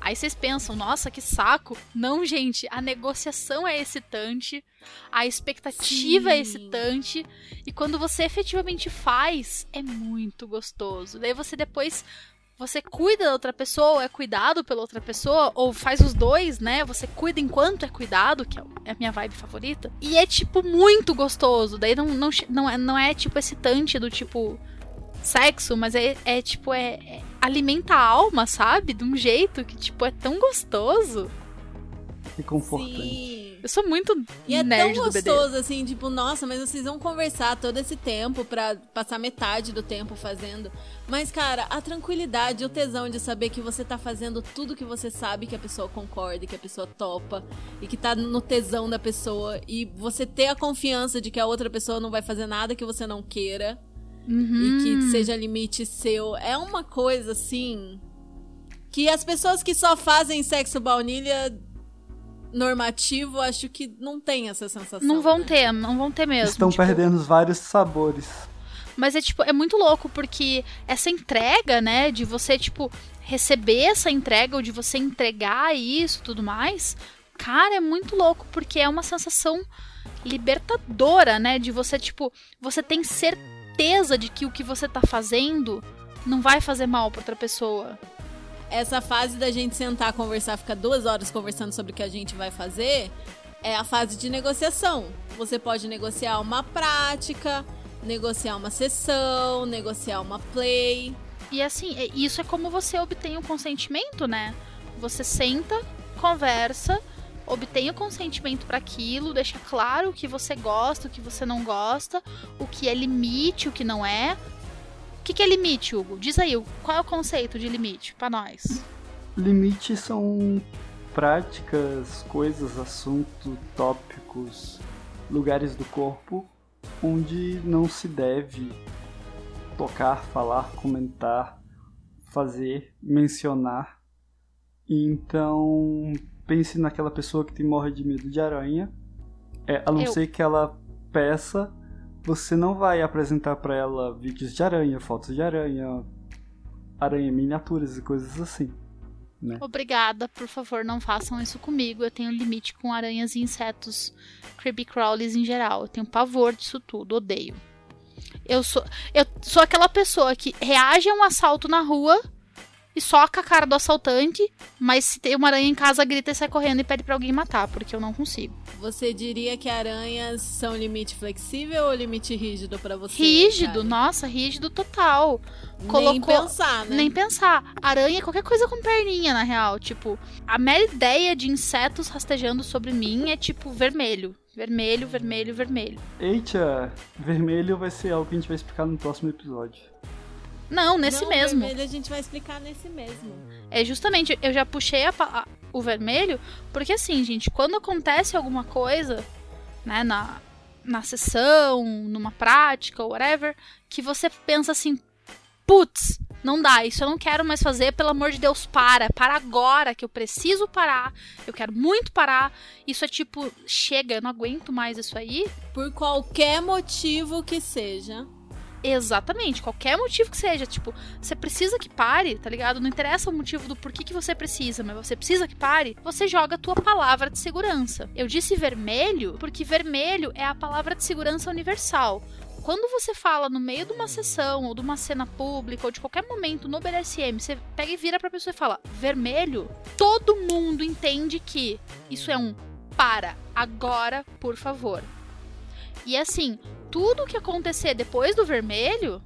Aí vocês pensam, nossa, que saco. Não, gente, a negociação é excitante, a expectativa é Sim. é excitante, e quando você efetivamente faz, é muito gostoso. Daí você depois você cuida da outra pessoa, é cuidado pela outra pessoa, ou faz os dois, né? Você cuida enquanto é cuidado, que é a minha vibe favorita. E é, tipo, muito gostoso. Daí não, não, não, é, não é, tipo, excitante do tipo sexo, mas é, é tipo, é, é, alimenta a alma, sabe? De um jeito que, tipo, é tão gostoso. E confortante. Sim. Eu sou muito E é tão gostoso, assim, tipo, nossa, mas vocês vão conversar todo esse tempo pra passar metade do tempo fazendo. Mas, cara, a tranquilidade, o tesão de saber que você tá fazendo tudo que você sabe que a pessoa concorda, que a pessoa topa, e que tá no tesão da pessoa, e você ter a confiança de que a outra pessoa não vai fazer nada que você não queira. Uhum. E que seja limite seu. É uma coisa assim. Que as pessoas que só fazem sexo baunilha normativo, acho que não tem essa sensação. Não vão né? ter, não vão ter mesmo. Estão tipo... perdendo vários sabores. Mas é tipo, é muito louco porque essa entrega, né, de você tipo receber essa entrega ou de você entregar isso, tudo mais, cara, é muito louco porque é uma sensação libertadora, né, de você tipo, você tem certeza certeza de que o que você tá fazendo não vai fazer mal pra outra pessoa. Essa fase da gente sentar, conversar, ficar duas horas conversando sobre o que a gente vai fazer, é a fase de negociação. Você pode negociar uma prática, negociar uma sessão, negociar uma play. E assim, é, isso é como você obtém o consentimento, né? Você senta, conversa, obtenha o consentimento para aquilo, deixa claro o que você gosta, o que você não gosta, o que é limite, o que não é. O que, que é limite, Hugo? Diz aí, qual é o conceito de limite para nós? Limite são práticas, coisas, assuntos, tópicos, lugares do corpo onde não se deve tocar, falar, comentar, fazer, mencionar. Então, pense naquela pessoa que tem morre de medo de aranha. É, a não Eu... ser que ela peça, você não vai apresentar para ela vídeos de aranha, fotos de aranha, aranha miniaturas e coisas assim. Né? Obrigada, por favor, não façam isso comigo. Eu tenho limite com aranhas e insetos creepy crawlies em geral. Eu tenho pavor disso tudo, odeio. Eu sou, eu sou aquela pessoa que reage a um assalto na rua e soca a cara do assaltante, mas se tem uma aranha em casa, grita e sai correndo e pede pra alguém matar, porque eu não consigo. Você diria que aranhas são limite flexível ou limite rígido pra você? Rígido, Kali? nossa, rígido total. Nem colocou- pensar, né? Nem pensar. Aranha é qualquer coisa com perninha, na real. Tipo, a mera ideia de insetos rastejando sobre mim é tipo vermelho. Vermelho, vermelho, vermelho. Eita, vermelho vai ser algo que a gente vai explicar no próximo episódio. Não, nesse Não, mesmo. vermelho a gente vai explicar nesse mesmo. É justamente, eu já puxei a a- o vermelho, porque assim, gente, quando acontece alguma coisa, né, na, na sessão, numa prática, whatever, que você pensa assim, putz, não dá, isso eu não quero mais fazer, pelo amor de Deus, para, para agora, que eu preciso parar, eu quero muito parar, isso é tipo, chega, eu não aguento mais isso aí, Por qualquer motivo que seja. Exatamente, qualquer motivo que seja, tipo, você precisa que pare, tá ligado? Não interessa o motivo do porquê que você precisa, mas você precisa que pare, você joga a tua palavra de segurança. Eu disse vermelho porque vermelho é a palavra de segurança universal. Quando você fala no meio de uma sessão ou de uma cena pública ou de qualquer momento no BDSM, você pega e vira pra pessoa e fala vermelho, todo mundo entende que isso é um para, agora, por favor. E assim, tudo que acontecer depois do vermelho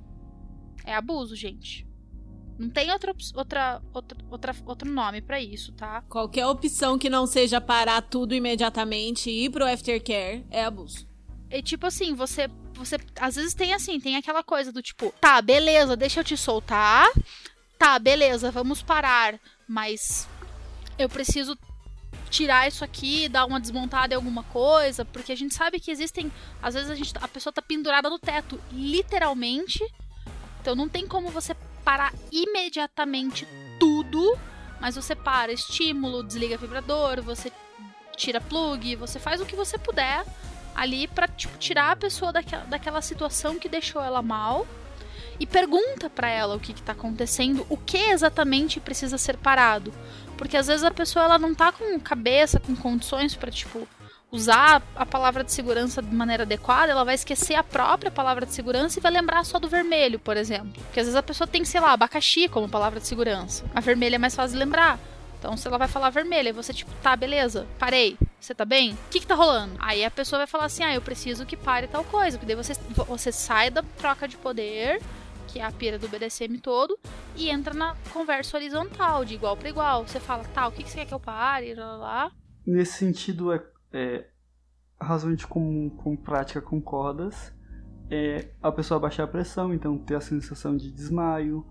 é abuso, gente. Não tem outra, outra, outra, outra, outro nome pra isso, tá? Qualquer opção que não seja parar tudo imediatamente e ir pro aftercare é abuso. E tipo assim, você, você às vezes tem assim, tem aquela coisa do tipo, tá, beleza, deixa eu te soltar. Tá, beleza, vamos parar, mas eu preciso tirar isso aqui, dar uma desmontada em alguma coisa, porque a gente sabe que existem, às vezes a gente a pessoa tá pendurada no teto, literalmente. Então não tem como você parar imediatamente tudo, mas você para estímulo, desliga vibrador, você tira plug, você faz o que você puder ali pra tipo, tirar a pessoa daquela, daquela situação que deixou ela mal e pergunta pra ela o que, que tá acontecendo, o que exatamente precisa ser parado. Porque às vezes a pessoa ela não tá com cabeça, com condições pra tipo usar a palavra de segurança de maneira adequada, ela vai esquecer a própria palavra de segurança e vai lembrar só do vermelho, por exemplo. Porque às vezes a pessoa tem, sei lá, abacaxi como palavra de segurança. A vermelha é mais fácil de lembrar. Então, se ela vai falar vermelha, você, tipo, tá, beleza, parei, você tá bem? O que que tá rolando? Aí a pessoa vai falar assim, ah, eu preciso que pare tal coisa. Porque daí você, você sai da troca de poder, que é a pira do BDSM todo, e entra na conversa horizontal, de igual para igual. Você fala, tá, o que, que você quer que eu pare? Lá, lá. Nesse sentido, é, é razoavelmente comum com prática com cordas é a pessoa baixar a pressão, então ter a sensação de desmaio,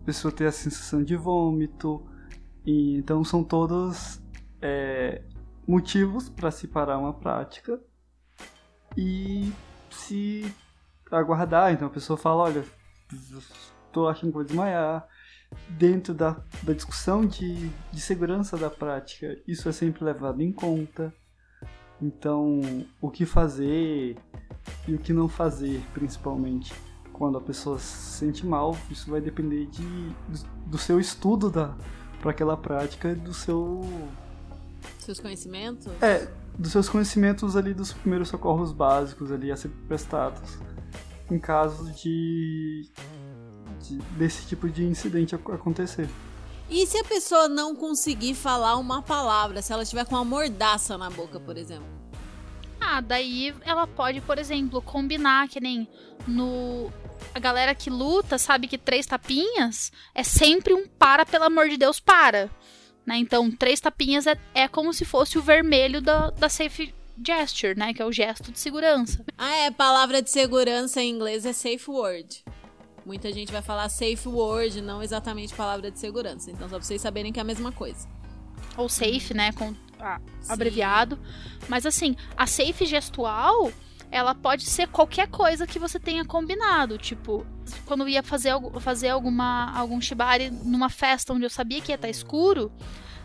a pessoa ter a sensação de vômito. E, então são todos é, motivos para se parar uma prática e se aguardar. Então a pessoa fala, olha, estou achando que vou desmaiar. Dentro da, da discussão de, de segurança da prática, isso é sempre levado em conta. Então, o que fazer e o que não fazer, principalmente quando a pessoa se sente mal, isso vai depender de, do, seu estudo da para aquela prática, e do seu Seus conhecimentos? é, dos seus conhecimentos ali dos primeiros socorros básicos ali a ser prestados em caso de, de desse tipo de incidente ac- acontecer. E se a pessoa não conseguir falar uma palavra, se ela estiver com uma mordaça na boca, por exemplo? Ah, daí ela pode, por exemplo, combinar que nem no. A galera que luta sabe que três tapinhas é sempre um para, pelo amor de Deus, para. Né? Então, três tapinhas é, é como se fosse o vermelho da, da safe gesture, né? Que é o gesto de segurança. Ah, é, palavra de segurança em inglês é safe word. Muita gente vai falar safe word, não exatamente palavra de segurança. Então, só pra vocês saberem que é a mesma coisa. Ou safe, né? Com ah, abreviado. Mas assim, a safe gestual, ela pode ser qualquer coisa que você tenha combinado. Tipo, quando eu ia fazer, fazer alguma, algum shibari numa festa onde eu sabia que ia estar escuro,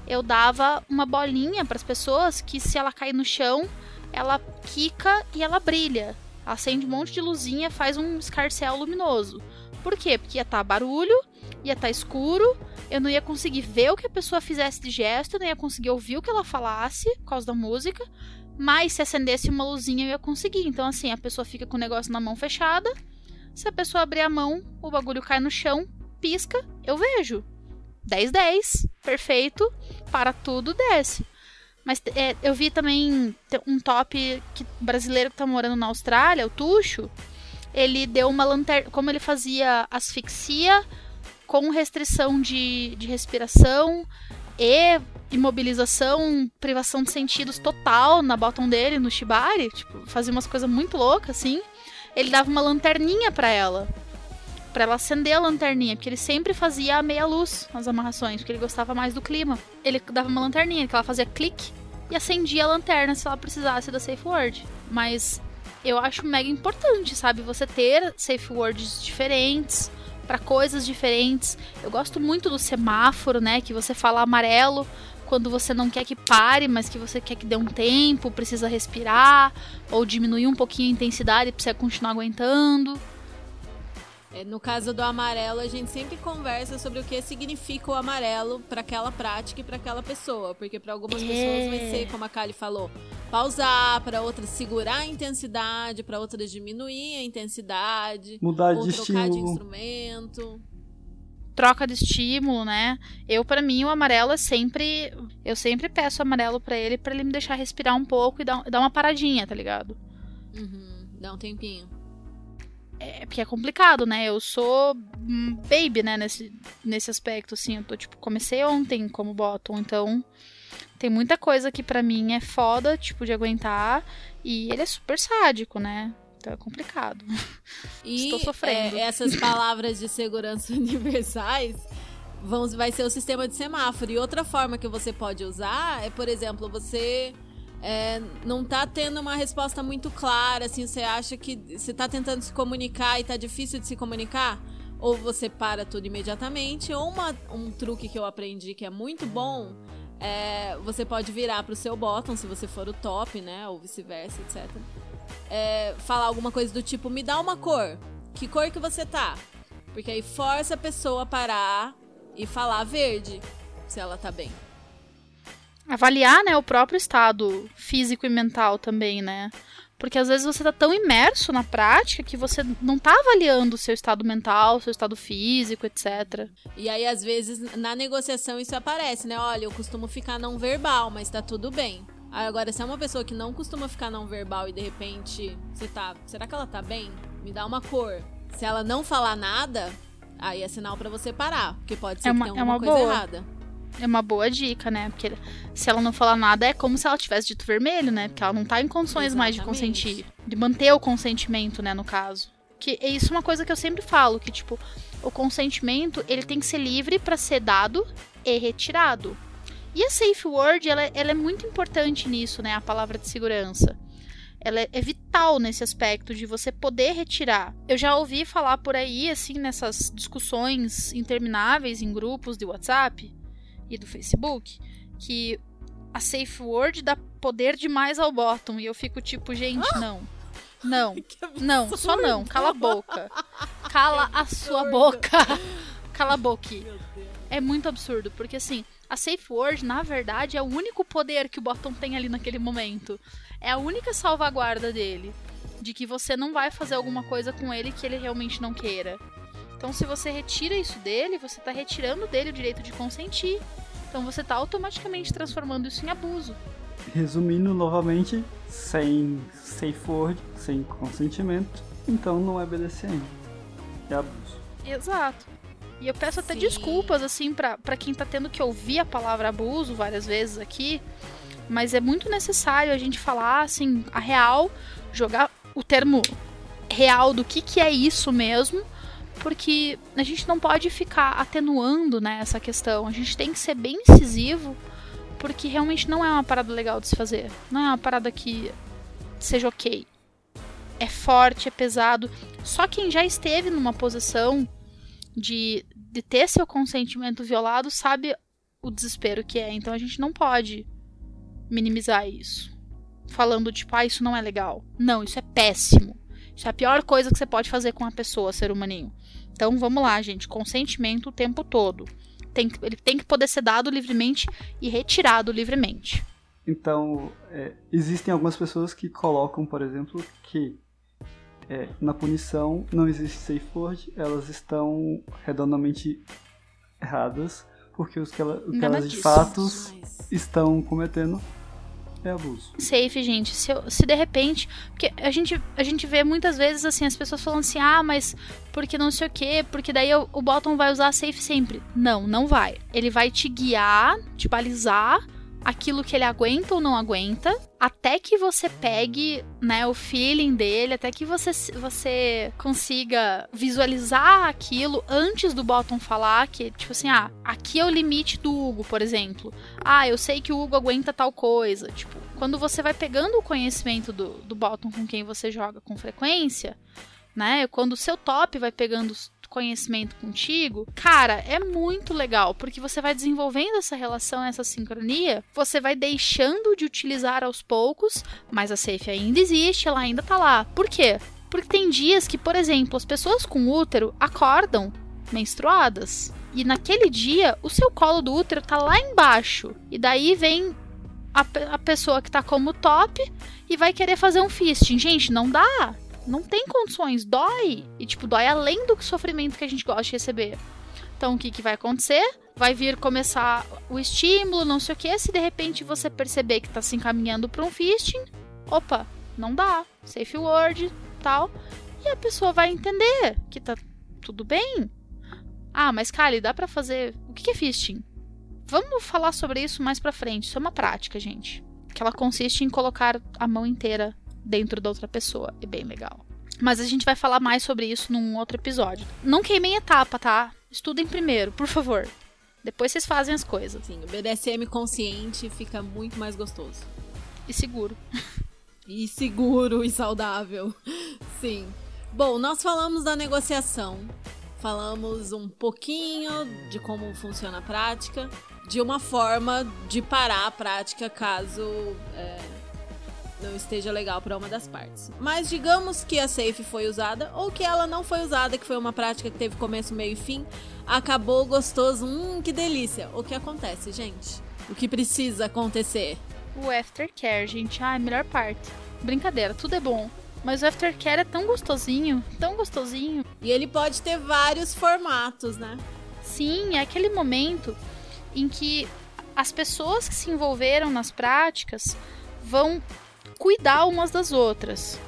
eu dava uma bolinha para as pessoas que se ela cair no chão, ela quica e ela brilha. Acende um monte de luzinha, faz um escarcel luminoso. Por quê? Porque ia estar barulho, ia estar escuro, eu não ia conseguir ver o que a pessoa fizesse de gesto, eu não ia conseguir ouvir o que ela falasse por causa da música, mas se acendesse uma luzinha eu ia conseguir. Então, assim, a pessoa fica com o negócio na mão fechada, Se a pessoa abrir a mão, o bagulho cai no chão, pisca, eu vejo. 10 10, perfeito, para tudo, desce. Mas é, eu vi também um top que, brasileiro que tá morando na Austrália, o Tuxo, ele deu uma lanterna. Como ele fazia asfixia com restrição de, de respiração e imobilização, privação de sentidos total na bottom dele, no Shibari, tipo, fazia umas coisas muito loucas assim. Ele dava uma lanterninha para ela. Para ela acender a lanterninha, porque ele sempre fazia a meia luz nas amarrações, porque ele gostava mais do clima. Ele dava uma lanterninha, que ela fazia clique e acendia a lanterna se ela precisasse da safe word. Mas eu acho mega importante, sabe? Você ter safe words diferentes para coisas diferentes. Eu gosto muito do semáforo, né? Que você fala amarelo quando você não quer que pare, mas que você quer que dê um tempo, precisa respirar, ou diminuir um pouquinho a intensidade precisa continuar aguentando. É, no caso do amarelo, a gente sempre conversa sobre o que significa o amarelo para aquela prática e para aquela pessoa, porque para algumas é. pessoas vai ser, como a Kali falou, pausar, para outras segurar a intensidade, para outras diminuir a intensidade, mudar de trocar estímulo. de instrumento troca de estímulo, né? Eu para mim o amarelo é sempre, eu sempre peço amarelo para ele para ele me deixar respirar um pouco e dar, dar uma paradinha, tá ligado? Uhum, dá um tempinho. É porque é complicado, né? Eu sou baby, né, nesse, nesse aspecto, assim. Eu tô, tipo, comecei ontem como bottom, então tem muita coisa que para mim é foda, tipo, de aguentar. E ele é super sádico, né? Então é complicado. E Estou sofrendo. É, essas palavras de segurança universais vão, vai ser o sistema de semáforo. E outra forma que você pode usar é, por exemplo, você é, não tá tendo uma resposta muito clara, assim, você acha que você tá tentando se comunicar e tá difícil de se comunicar, ou você para tudo imediatamente, ou uma, um truque que eu aprendi que é muito bom, é, você pode virar pro seu bottom, se você for o top, né, ou vice-versa, etc. É, falar alguma coisa do tipo, me dá uma cor, que cor que você tá? Porque aí força a pessoa a parar e falar verde, se ela tá bem avaliar, né, o próprio estado físico e mental também, né? Porque às vezes você tá tão imerso na prática que você não tá avaliando o seu estado mental, seu estado físico, etc. E aí, às vezes, na negociação isso aparece, né? Olha, eu costumo ficar não verbal, mas tá tudo bem. Agora, se é uma pessoa que não costuma ficar não verbal e de repente você tá. Será que ela tá bem? Me dá uma cor. Se ela não falar nada, aí é sinal para você parar. Porque pode ser é uma, que tenha é alguma é coisa boa. errada. É uma boa dica, né? Porque se ela não falar nada, é como se ela tivesse dito vermelho, né? Porque ela não tá em condições Exatamente. mais de consentir. De manter o consentimento, né, no caso. Que é isso uma coisa que eu sempre falo, que, tipo, o consentimento, ele tem que ser livre para ser dado e retirado. E a safe word, ela, ela, é muito importante nisso, né? A palavra de segurança. Ela é, é vital nesse aspecto de você poder retirar. Eu já ouvi falar por aí, assim, nessas discussões intermináveis em grupos de WhatsApp, e do Facebook que a safe word dá poder demais ao bottom. E eu fico tipo, gente, ah! não. Não, não, só não. Cala a boca. Cala a sua boca. Cala a boca. É muito absurdo, porque assim, a safe word, na verdade, é o único poder que o bottom tem ali naquele momento. É a única salvaguarda dele. De que você não vai fazer alguma coisa com ele que ele realmente não queira. Então, se você retira isso dele, você está retirando dele o direito de consentir. Então, você está automaticamente transformando isso em abuso. Resumindo novamente, sem safe word, sem consentimento, então não é BDSM. É abuso. Exato. E eu peço até Sim. desculpas, assim, para quem tá tendo que ouvir a palavra abuso várias vezes aqui, mas é muito necessário a gente falar, assim, a real, jogar o termo real do que, que é isso mesmo, porque a gente não pode ficar atenuando né, essa questão. A gente tem que ser bem incisivo, porque realmente não é uma parada legal de se fazer. Não é uma parada que seja ok. É forte, é pesado. Só quem já esteve numa posição de, de ter seu consentimento violado sabe o desespero que é. Então a gente não pode minimizar isso. Falando, tipo, ah, isso não é legal. Não, isso é péssimo. Isso é a pior coisa que você pode fazer com uma pessoa, ser humaninho. Então vamos lá, gente. Consentimento o tempo todo. Tem, ele tem que poder ser dado livremente e retirado livremente. Então, é, existem algumas pessoas que colocam, por exemplo, que é, na punição não existe safe word, elas estão redondamente erradas, porque os que, ela, o que elas de fato estão cometendo abuso. safe, gente. Se, eu- se de repente. Porque a gente, a gente vê muitas vezes assim, as pessoas falando assim, ah, mas porque não sei o quê, porque daí o, o bottom vai usar safe sempre. Não, não vai. Ele vai te guiar, te balizar aquilo que ele aguenta ou não aguenta, até que você pegue, né, o feeling dele, até que você, você consiga visualizar aquilo antes do bottom falar que, tipo assim, ah, aqui é o limite do Hugo, por exemplo. Ah, eu sei que o Hugo aguenta tal coisa. Tipo, quando você vai pegando o conhecimento do, do bottom com quem você joga com frequência, né? Quando o seu top vai pegando conhecimento contigo, cara, é muito legal, porque você vai desenvolvendo essa relação, essa sincronia, você vai deixando de utilizar aos poucos, mas a safe ainda existe, ela ainda tá lá. Por quê? Porque tem dias que, por exemplo, as pessoas com útero acordam menstruadas. E naquele dia, o seu colo do útero tá lá embaixo. E daí vem a, a pessoa que tá como top e vai querer fazer um fisting. Gente, não dá. Não tem condições. Dói. E, tipo, dói além do sofrimento que a gente gosta de receber. Então, o que, que vai acontecer? Vai vir começar o estímulo, não sei o que. Se de repente você perceber que tá se encaminhando pra um fisting, opa, não dá. Safe word, tal. E a pessoa vai entender que tá tudo bem. Ah, mas Kali, dá pra fazer. O que que é fisting? Vamos falar sobre isso mais pra frente. Isso é uma prática, gente. Que ela consiste em colocar a mão inteira dentro da outra pessoa. É bem legal. Mas a gente vai falar mais sobre isso num outro episódio. Não queimem etapa, tá? Estudem primeiro, por favor. Depois vocês fazem as coisas. Sim, o BDSM consciente fica muito mais gostoso. E seguro. E seguro e saudável. Sim. Bom, nós falamos da negociação. Falamos um pouquinho de como funciona a prática. De uma forma de parar a prática caso é, não esteja legal para uma das partes. Mas digamos que a safe foi usada ou que ela não foi usada, que foi uma prática que teve começo, meio e fim. Acabou gostoso. Hum, que delícia. O que acontece, gente? O que precisa acontecer? O aftercare, gente. Ai, melhor parte. Brincadeira, tudo é bom. Mas o aftercare é tão gostosinho, tão gostosinho. E ele pode ter vários formatos, né? Sim, é aquele momento em que as pessoas que se envolveram nas práticas vão cuidar umas das outras.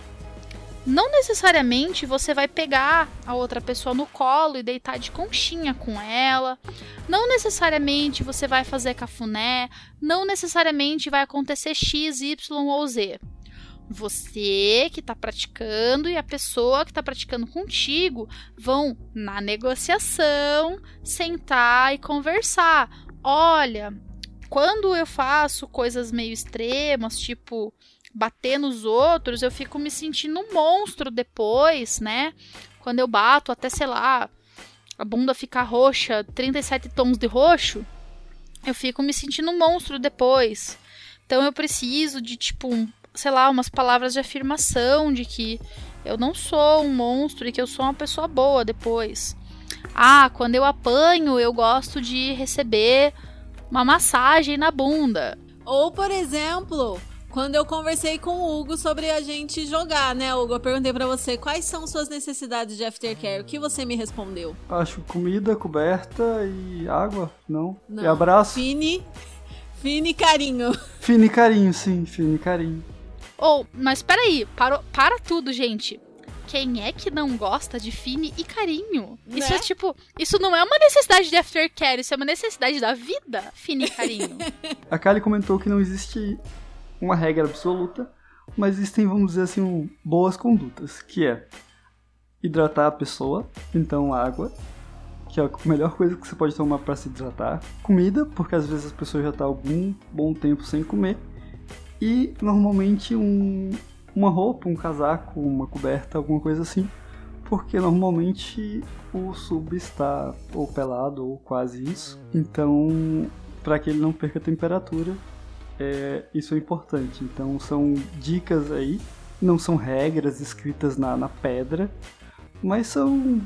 Não necessariamente você vai pegar a outra pessoa no colo e deitar de conchinha com ela. Não necessariamente você vai fazer cafuné. Não necessariamente vai acontecer X, Y ou Z. Você que está praticando e a pessoa que está praticando contigo vão na negociação sentar e conversar. Olha, quando eu faço coisas meio extremas, tipo bater nos outros, eu fico me sentindo um monstro depois, né? Quando eu bato, até sei lá, a bunda ficar roxa, 37 tons de roxo, eu fico me sentindo um monstro depois. Então eu preciso de tipo, um, sei lá, umas palavras de afirmação de que eu não sou um monstro e que eu sou uma pessoa boa depois. Ah, quando eu apanho, eu gosto de receber uma massagem na bunda. Ou, por exemplo, quando eu conversei com o Hugo sobre a gente jogar, né, Hugo? Eu perguntei pra você quais são suas necessidades de aftercare. O que você me respondeu? Acho comida, coberta e água, não? Não. E abraço. Fini, fini carinho. Fino e carinho, sim, fino e carinho. Ou, mas peraí, para, para tudo, gente. Quem é que não gosta de fine e carinho? Né? Isso é tipo, isso não é uma necessidade de aftercare, isso é uma necessidade da vida, fine e carinho. A Kali comentou que não existe uma regra absoluta, mas existem, vamos dizer assim, boas condutas, que é hidratar a pessoa, então água, que é a melhor coisa que você pode tomar para se hidratar, comida, porque às vezes as pessoas já estão algum bom tempo sem comer, e normalmente um, uma roupa, um casaco, uma coberta, alguma coisa assim, porque normalmente o sub está ou pelado ou quase isso, então para que ele não perca a temperatura é, isso é importante. Então são dicas aí, não são regras escritas na, na pedra, mas são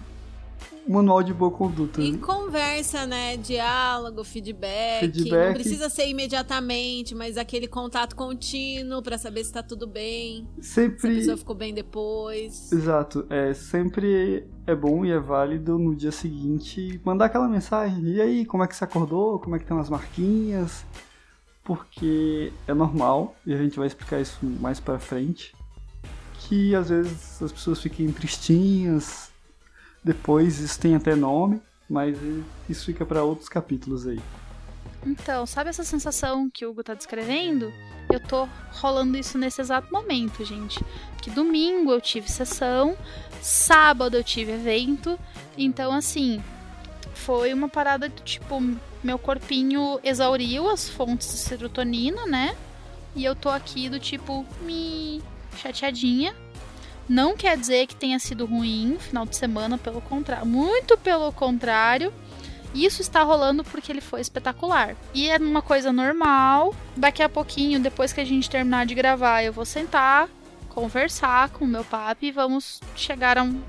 manual de boa conduta. E né? conversa, né? Diálogo, feedback. Feedback. Não precisa ser imediatamente, mas aquele contato contínuo pra saber se tá tudo bem. Se a Sempre. pessoa ficou bem depois. Exato, é sempre é bom e é válido no dia seguinte mandar aquela mensagem. E aí, como é que você acordou? Como é que estão as marquinhas? Porque é normal, e a gente vai explicar isso mais pra frente, que às vezes as pessoas fiquem tristinhas, depois isso tem até nome, mas isso fica pra outros capítulos aí. Então, sabe essa sensação que o Hugo tá descrevendo? Eu tô rolando isso nesse exato momento, gente. Que domingo eu tive sessão, sábado eu tive evento, então assim, foi uma parada tipo, meu corpinho exauriu as fontes de serotonina, né? E eu tô aqui do tipo, me chateadinha. Não quer dizer que tenha sido ruim final de semana, pelo contrário, muito pelo contrário. Isso está rolando porque ele foi espetacular. E é uma coisa normal. Daqui a pouquinho, depois que a gente terminar de gravar, eu vou sentar, conversar com o meu papi e vamos chegar a um,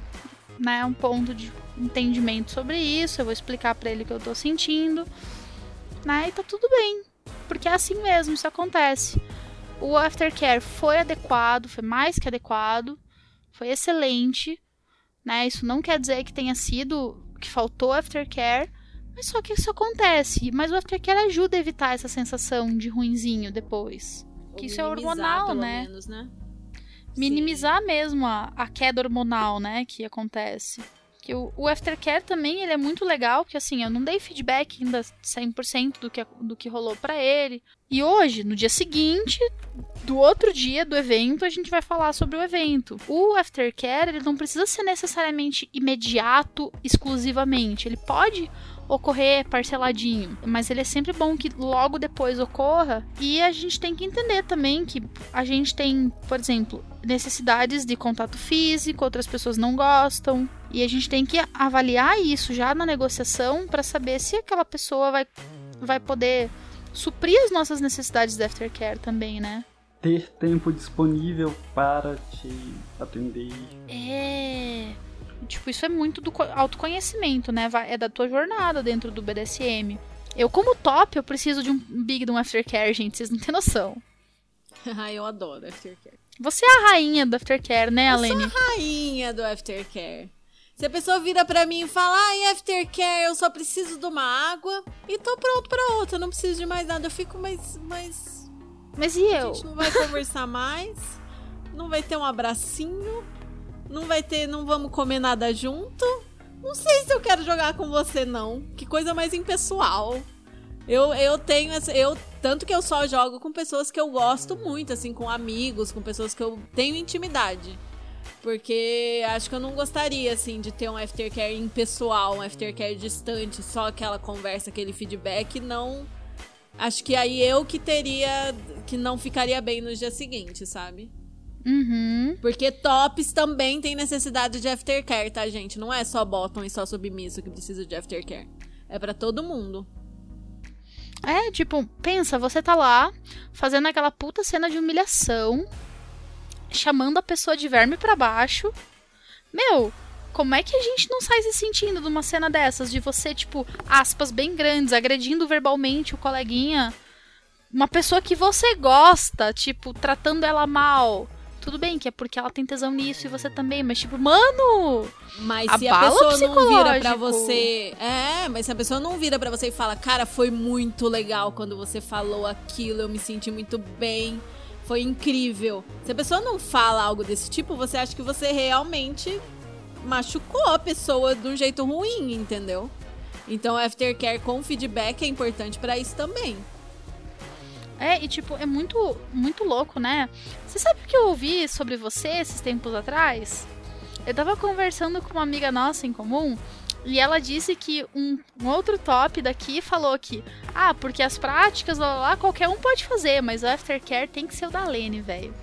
né, um ponto de entendimento sobre isso. Eu vou explicar para ele o que eu tô sentindo. Né, e tá tudo bem. Porque é assim mesmo, isso acontece. O aftercare foi adequado, foi mais que adequado, foi excelente. Né? Isso não quer dizer que tenha sido que faltou aftercare, mas só que isso acontece. Mas o aftercare ajuda a evitar essa sensação de ruinzinho depois. Que Ou isso é hormonal, né? menos, né? minimizar mesmo a, a queda hormonal, né, que acontece. Que o, aftercare também, ele é muito legal, porque assim, eu não dei feedback ainda 100% do que, do que rolou pra ele. E hoje, no dia seguinte, do outro dia do evento, a gente vai falar sobre o evento. O aftercare, ele não precisa ser necessariamente imediato, exclusivamente. Ele pode ocorrer parceladinho, mas ele é sempre bom que logo depois ocorra. E a gente tem que entender também que a gente tem, por exemplo, necessidades de contato físico, outras pessoas não gostam, e a gente tem que avaliar isso já na negociação para saber se aquela pessoa vai, vai poder suprir as nossas necessidades de aftercare também, né? Ter tempo disponível para te atender. É. Tipo, isso é muito do co- autoconhecimento, né? É da tua jornada dentro do BDSM. Eu, como top, eu preciso de um big de um aftercare, gente. Vocês não têm noção. Ai, eu adoro aftercare. Você é a rainha do aftercare, né, Alene? Rainha do aftercare. Se a pessoa vira pra mim e fala, ai, aftercare, eu só preciso de uma água e tô pronto pra outra, não preciso de mais nada. Eu fico, mas, mas Mas e a eu? gente não vai conversar mais, não vai ter um abracinho, não vai ter, não vamos comer nada junto. Não sei se eu quero jogar com você, não. Que coisa mais impessoal. Eu, eu tenho essa. Eu, tanto que eu só jogo com pessoas que eu gosto muito, assim, com amigos, com pessoas que eu tenho intimidade. Porque acho que eu não gostaria, assim, de ter um aftercare impessoal, um aftercare distante, só aquela conversa, aquele feedback, não. Acho que aí eu que teria. que não ficaria bem no dia seguinte, sabe? Uhum. Porque tops também tem necessidade de aftercare, tá, gente? Não é só bottom e só submisso que precisa de aftercare. É pra todo mundo. É, tipo, pensa, você tá lá fazendo aquela puta cena de humilhação, chamando a pessoa de verme pra baixo. Meu, como é que a gente não sai se sentindo de uma cena dessas? De você, tipo, aspas bem grandes, agredindo verbalmente o coleguinha. Uma pessoa que você gosta, tipo, tratando ela mal. Tudo bem que é porque ela tem tesão nisso e você também, mas tipo, mano! Mas se a pessoa não vira pra você. É, mas se a pessoa não vira pra você e fala, cara, foi muito legal quando você falou aquilo, eu me senti muito bem, foi incrível. Se a pessoa não fala algo desse tipo, você acha que você realmente machucou a pessoa de um jeito ruim, entendeu? Então, aftercare com feedback é importante pra isso também. É, e tipo, é muito, muito louco, né? Você sabe o que eu ouvi sobre você esses tempos atrás? Eu tava conversando com uma amiga nossa em comum e ela disse que um, um outro top daqui falou que, ah, porque as práticas lá, lá, lá, qualquer um pode fazer, mas o aftercare tem que ser o da Lene, velho.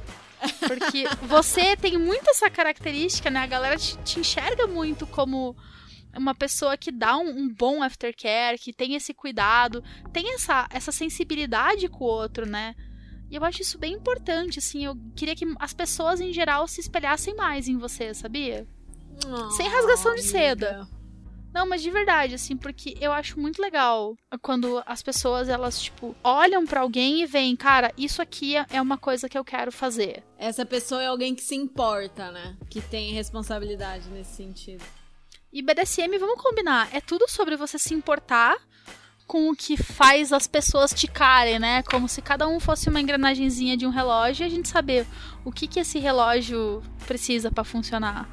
Porque você tem muito essa característica, né? A galera te, te enxerga muito como uma pessoa que dá um, um, bom aftercare, que tem esse cuidado, tem essa, essa sensibilidade com o outro, né? E eu acho isso bem importante, assim. Eu queria que as pessoas em geral se espelhassem mais em você, sabia? Oh, Sem rasgação de seda. Não, mas de verdade, assim, porque eu acho muito legal quando as pessoas, elas, tipo, olham para alguém e veem, cara, isso aqui é uma coisa que eu quero fazer. Essa pessoa é alguém que se importa, né? Que tem responsabilidade nesse sentido. E BDSM, vamos combinar, é tudo sobre você se importar com o que faz as pessoas ticarem, né? Como se cada um fosse uma engrenagemzinha de um relógio e a gente saber o que, que esse relógio precisa para funcionar.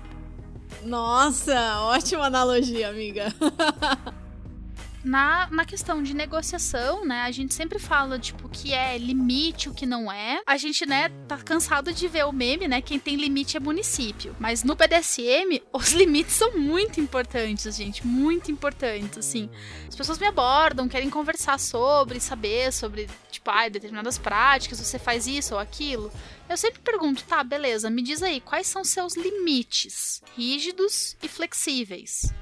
Nossa, ótima analogia, amiga. na, na questão de negociação, né, a gente sempre fala, tipo, que é limite, o que não é. A gente, né, tá cansado de ver o meme, né, quem tem limite é município. Mas no BDSM, os limites são muito importantes, gente, muito importantes, assim. As pessoas me abordam, querem conversar sobre, saber sobre, ah, determinadas práticas, você faz isso ou aquilo. Eu sempre pergunto, tá, beleza, me diz aí, quais são seus limites rígidos e flexíveis?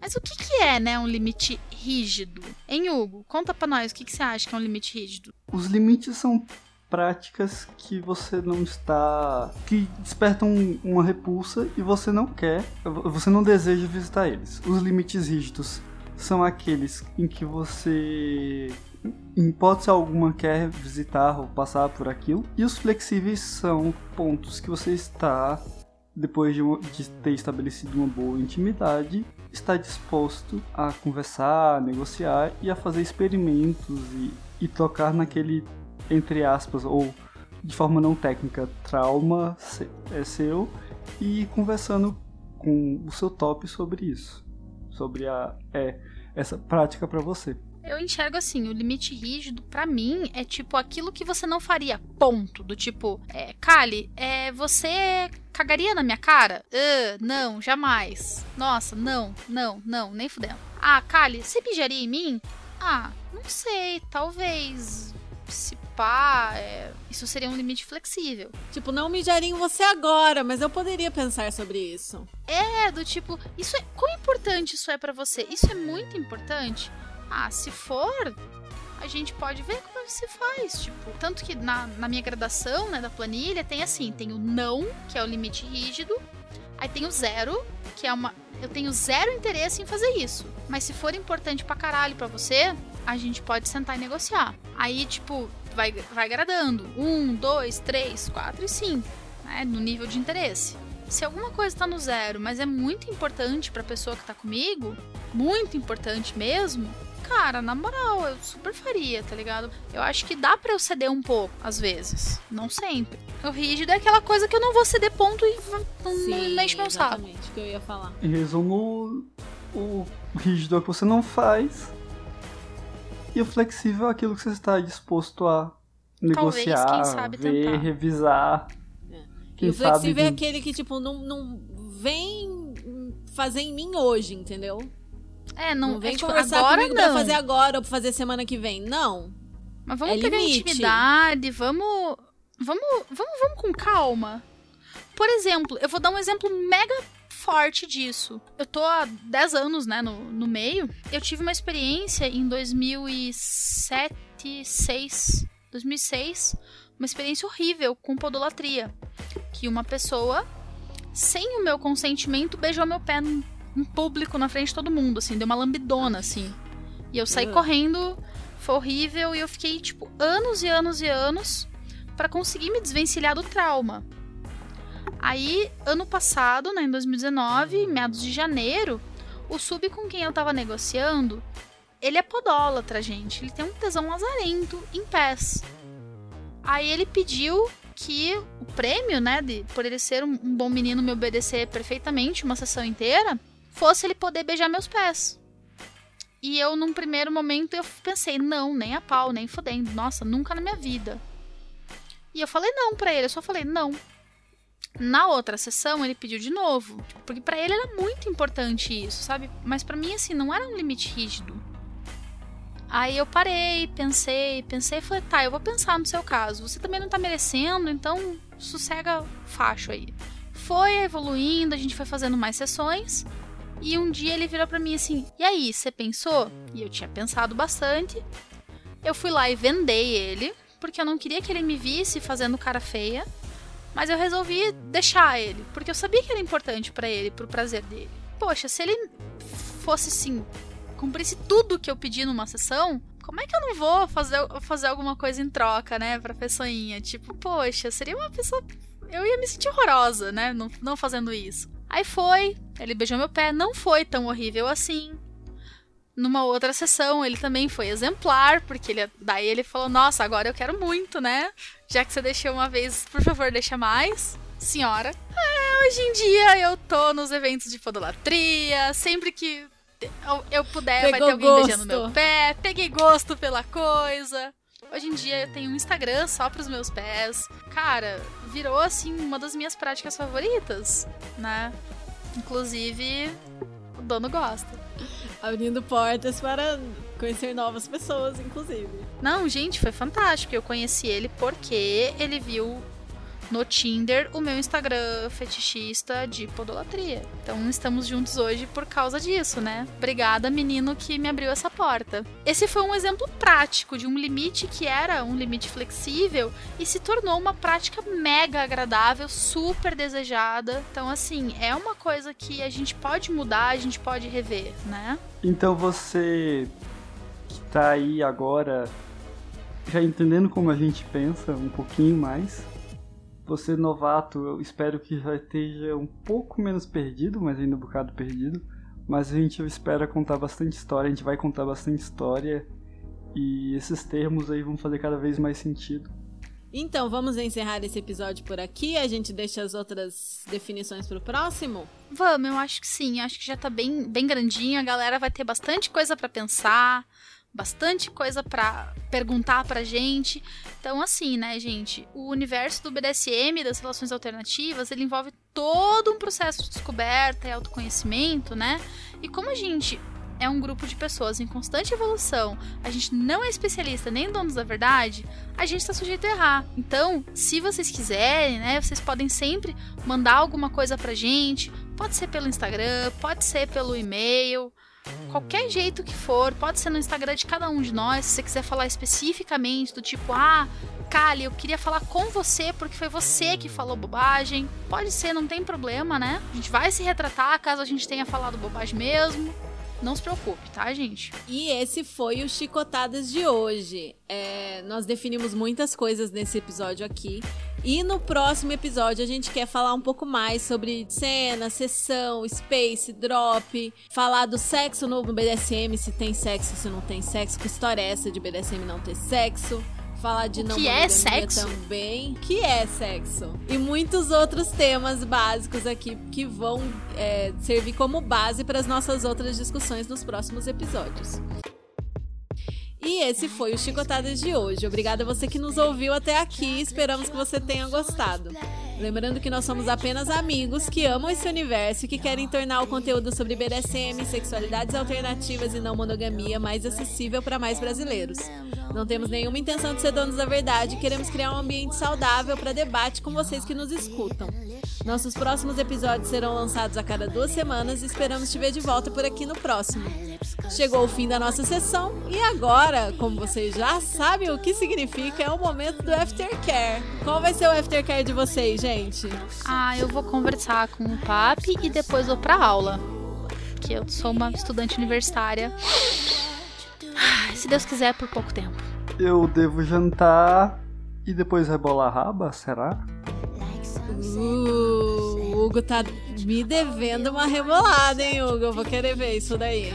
Mas o que, que é, né, um limite rígido? Em Hugo, conta pra nós, o que, que você acha que é um limite rígido? Os limites são práticas que você não está. que despertam uma repulsa e você não quer, você não deseja visitar eles. Os limites rígidos são aqueles em que você em hipótese alguma quer visitar ou passar por aquilo. E os flexíveis são pontos que você está, depois de, de ter estabelecido uma boa intimidade, está disposto a conversar, a negociar e a fazer experimentos e, e tocar naquele, entre aspas, ou de forma não técnica, trauma é seu e conversando com o seu top sobre isso, sobre a é essa prática para você. Eu enxergo assim, o limite rígido, para mim, é tipo aquilo que você não faria, ponto. Do tipo, é, Kali, é, você cagaria na minha cara? Uh, não, jamais. Nossa, não, não, não, nem fudendo. Ah, Kali, você mijaria em mim? Ah, não sei, talvez. Se pá, é, isso seria um limite flexível. Tipo, não mijaria em você agora, mas eu poderia pensar sobre isso. É, do tipo, isso é. Quão importante isso é para você? Isso é muito importante? Ah, se for, a gente pode ver como se faz. Tipo, tanto que na, na minha graduação, né, da planilha, tem assim: tem o não, que é o limite rígido. Aí tem o zero, que é uma. Eu tenho zero interesse em fazer isso. Mas se for importante pra caralho pra você, a gente pode sentar e negociar. Aí, tipo, vai, vai gradando. Um, dois, três, quatro e cinco. Né, no nível de interesse. Se alguma coisa tá no zero, mas é muito importante pra pessoa que tá comigo, muito importante mesmo, cara, na moral, eu super faria, tá ligado? Eu acho que dá pra eu ceder um pouco, às vezes. Não sempre. O rígido é aquela coisa que eu não vou ceder ponto e não, Sim, não enche meu saco. Exatamente, que eu ia falar. Em resumo, o rígido é o que você não faz. E o flexível é aquilo que você está disposto a negociar, Talvez, sabe, ver, tentar. revisar. É. E o flexível sabe... é aquele que, tipo, não, não vem fazer em mim hoje, entendeu? É, não, não vem é, tipo, conversar agora comigo não. pra fazer agora ou pra fazer semana que vem. Não. Mas vamos é pegar limite. intimidade, vamos, vamos, vamos, vamos com calma. Por exemplo, eu vou dar um exemplo mega forte disso. Eu tô há 10 anos, né, no, no meio. Eu tive uma experiência em 2007, 2006, 2006, uma experiência horrível com podolatria, que uma pessoa sem o meu consentimento beijou meu pé em público na frente de todo mundo, assim, deu uma lambidona, assim. E eu saí uhum. correndo, foi horrível, e eu fiquei, tipo, anos e anos e anos para conseguir me desvencilhar do trauma. Aí, ano passado, né, em 2019, meados de janeiro, o sub com quem eu tava negociando, ele é podólatra, gente. Ele tem um tesão lazarento em pés. Aí ele pediu que o prêmio, né, de, por ele ser um, um bom menino me obedecer perfeitamente uma sessão inteira, fosse ele poder beijar meus pés. E eu, num primeiro momento, eu pensei, não, nem a pau, nem fodendo. Nossa, nunca na minha vida. E eu falei não pra ele, eu só falei não. Na outra sessão, ele pediu de novo. Porque para ele era muito importante isso, sabe? Mas para mim, assim, não era um limite rígido. Aí eu parei, pensei, pensei e falei, tá, eu vou pensar no seu caso. Você também não tá merecendo, então sossega facho aí. Foi evoluindo, a gente foi fazendo mais sessões. E um dia ele virou para mim assim: "E aí, você pensou?" E eu tinha pensado bastante. Eu fui lá e vendei ele, porque eu não queria que ele me visse fazendo cara feia, mas eu resolvi deixar ele, porque eu sabia que era importante para ele, pro prazer dele. Poxa, se ele fosse assim, cumprisse tudo que eu pedi numa sessão, como é que eu não vou fazer, fazer alguma coisa em troca, né, pra pessoinha? Tipo, poxa, seria uma pessoa. Eu ia me sentir horrorosa, né, não, não fazendo isso. Aí foi, ele beijou meu pé, não foi tão horrível assim. Numa outra sessão, ele também foi exemplar, porque ele, daí ele falou: Nossa, agora eu quero muito, né? Já que você deixou uma vez, por favor, deixa mais, senhora. É, hoje em dia eu tô nos eventos de podolatria, sempre que eu, eu puder, Pegou vai ter alguém gosto. beijando meu pé, peguei gosto pela coisa. Hoje em dia eu tenho um Instagram só pros meus pés. Cara, virou assim uma das minhas práticas favoritas, né? Inclusive, o dono gosta. Abrindo portas para conhecer novas pessoas, inclusive. Não, gente, foi fantástico. Eu conheci ele porque ele viu no Tinder o meu Instagram fetichista de podolatria. Então estamos juntos hoje por causa disso, né? Obrigada, menino, que me abriu essa porta. Esse foi um exemplo prático de um limite que era um limite flexível e se tornou uma prática mega agradável, super desejada. Então, assim, é uma coisa que a gente pode mudar, a gente pode rever, né? Então você que tá aí agora, já entendendo como a gente pensa um pouquinho mais, você novato, eu espero que já esteja um pouco menos perdido, mas ainda um bocado perdido. Mas a gente espera contar bastante história, a gente vai contar bastante história e esses termos aí vão fazer cada vez mais sentido. Então, vamos encerrar esse episódio por aqui. A gente deixa as outras definições pro próximo. Vamos, eu acho que sim. Acho que já tá bem, bem grandinho. A galera vai ter bastante coisa pra pensar, bastante coisa pra perguntar pra gente. Então, assim, né, gente? O universo do BDSM, das relações alternativas, ele envolve todo um processo de descoberta e autoconhecimento, né? E como a gente é um grupo de pessoas em constante evolução, a gente não é especialista nem donos da verdade, a gente está sujeito a errar. Então, se vocês quiserem, né, vocês podem sempre mandar alguma coisa pra gente, pode ser pelo Instagram, pode ser pelo e-mail, qualquer jeito que for, pode ser no Instagram de cada um de nós, se você quiser falar especificamente do tipo, ah, Kali, eu queria falar com você porque foi você que falou bobagem. Pode ser, não tem problema, né? A gente vai se retratar caso a gente tenha falado bobagem mesmo. Não se preocupe, tá, gente? E esse foi o Chicotadas de hoje. É, nós definimos muitas coisas nesse episódio aqui. E no próximo episódio a gente quer falar um pouco mais sobre cena, sessão, space, drop, falar do sexo no BDSM, se tem sexo, se não tem sexo, que história é essa de BDSM não ter sexo. Falar de não que é sexo? também. Que é sexo? E muitos outros temas básicos aqui que vão é, servir como base para as nossas outras discussões nos próximos episódios. E esse foi o Chicotadas de hoje. Obrigada a você que nos ouviu até aqui. Esperamos que você tenha gostado. Lembrando que nós somos apenas amigos que amam esse universo e que querem tornar o conteúdo sobre BDSM, sexualidades alternativas e não monogamia mais acessível para mais brasileiros. Não temos nenhuma intenção de ser donos da verdade, queremos criar um ambiente saudável para debate com vocês que nos escutam. Nossos próximos episódios serão lançados a cada duas semanas e esperamos te ver de volta por aqui no próximo. Chegou o fim da nossa sessão e agora, como vocês já sabem o que significa, é o momento do aftercare. Qual vai ser o aftercare de vocês, gente? Ah, eu vou conversar com o papi e depois vou pra aula. Que eu sou uma estudante universitária. Se Deus quiser, por pouco tempo. Eu devo jantar e depois rebolar a raba, será? Uh, o Hugo tá me devendo uma rebolada, hein, Hugo? Eu vou querer ver isso daí.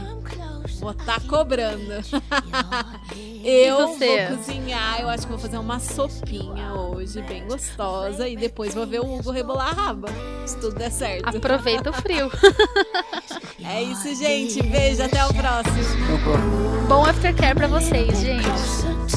Vou tá cobrando. eu você? vou cozinhar, eu acho que vou fazer uma sopinha hoje, bem gostosa, e depois vou ver o Hugo rebolar a raba. Se tudo der certo. Aproveita o frio. É isso, gente. Beijo, até o próximo. Bom aftercare pra vocês, gente.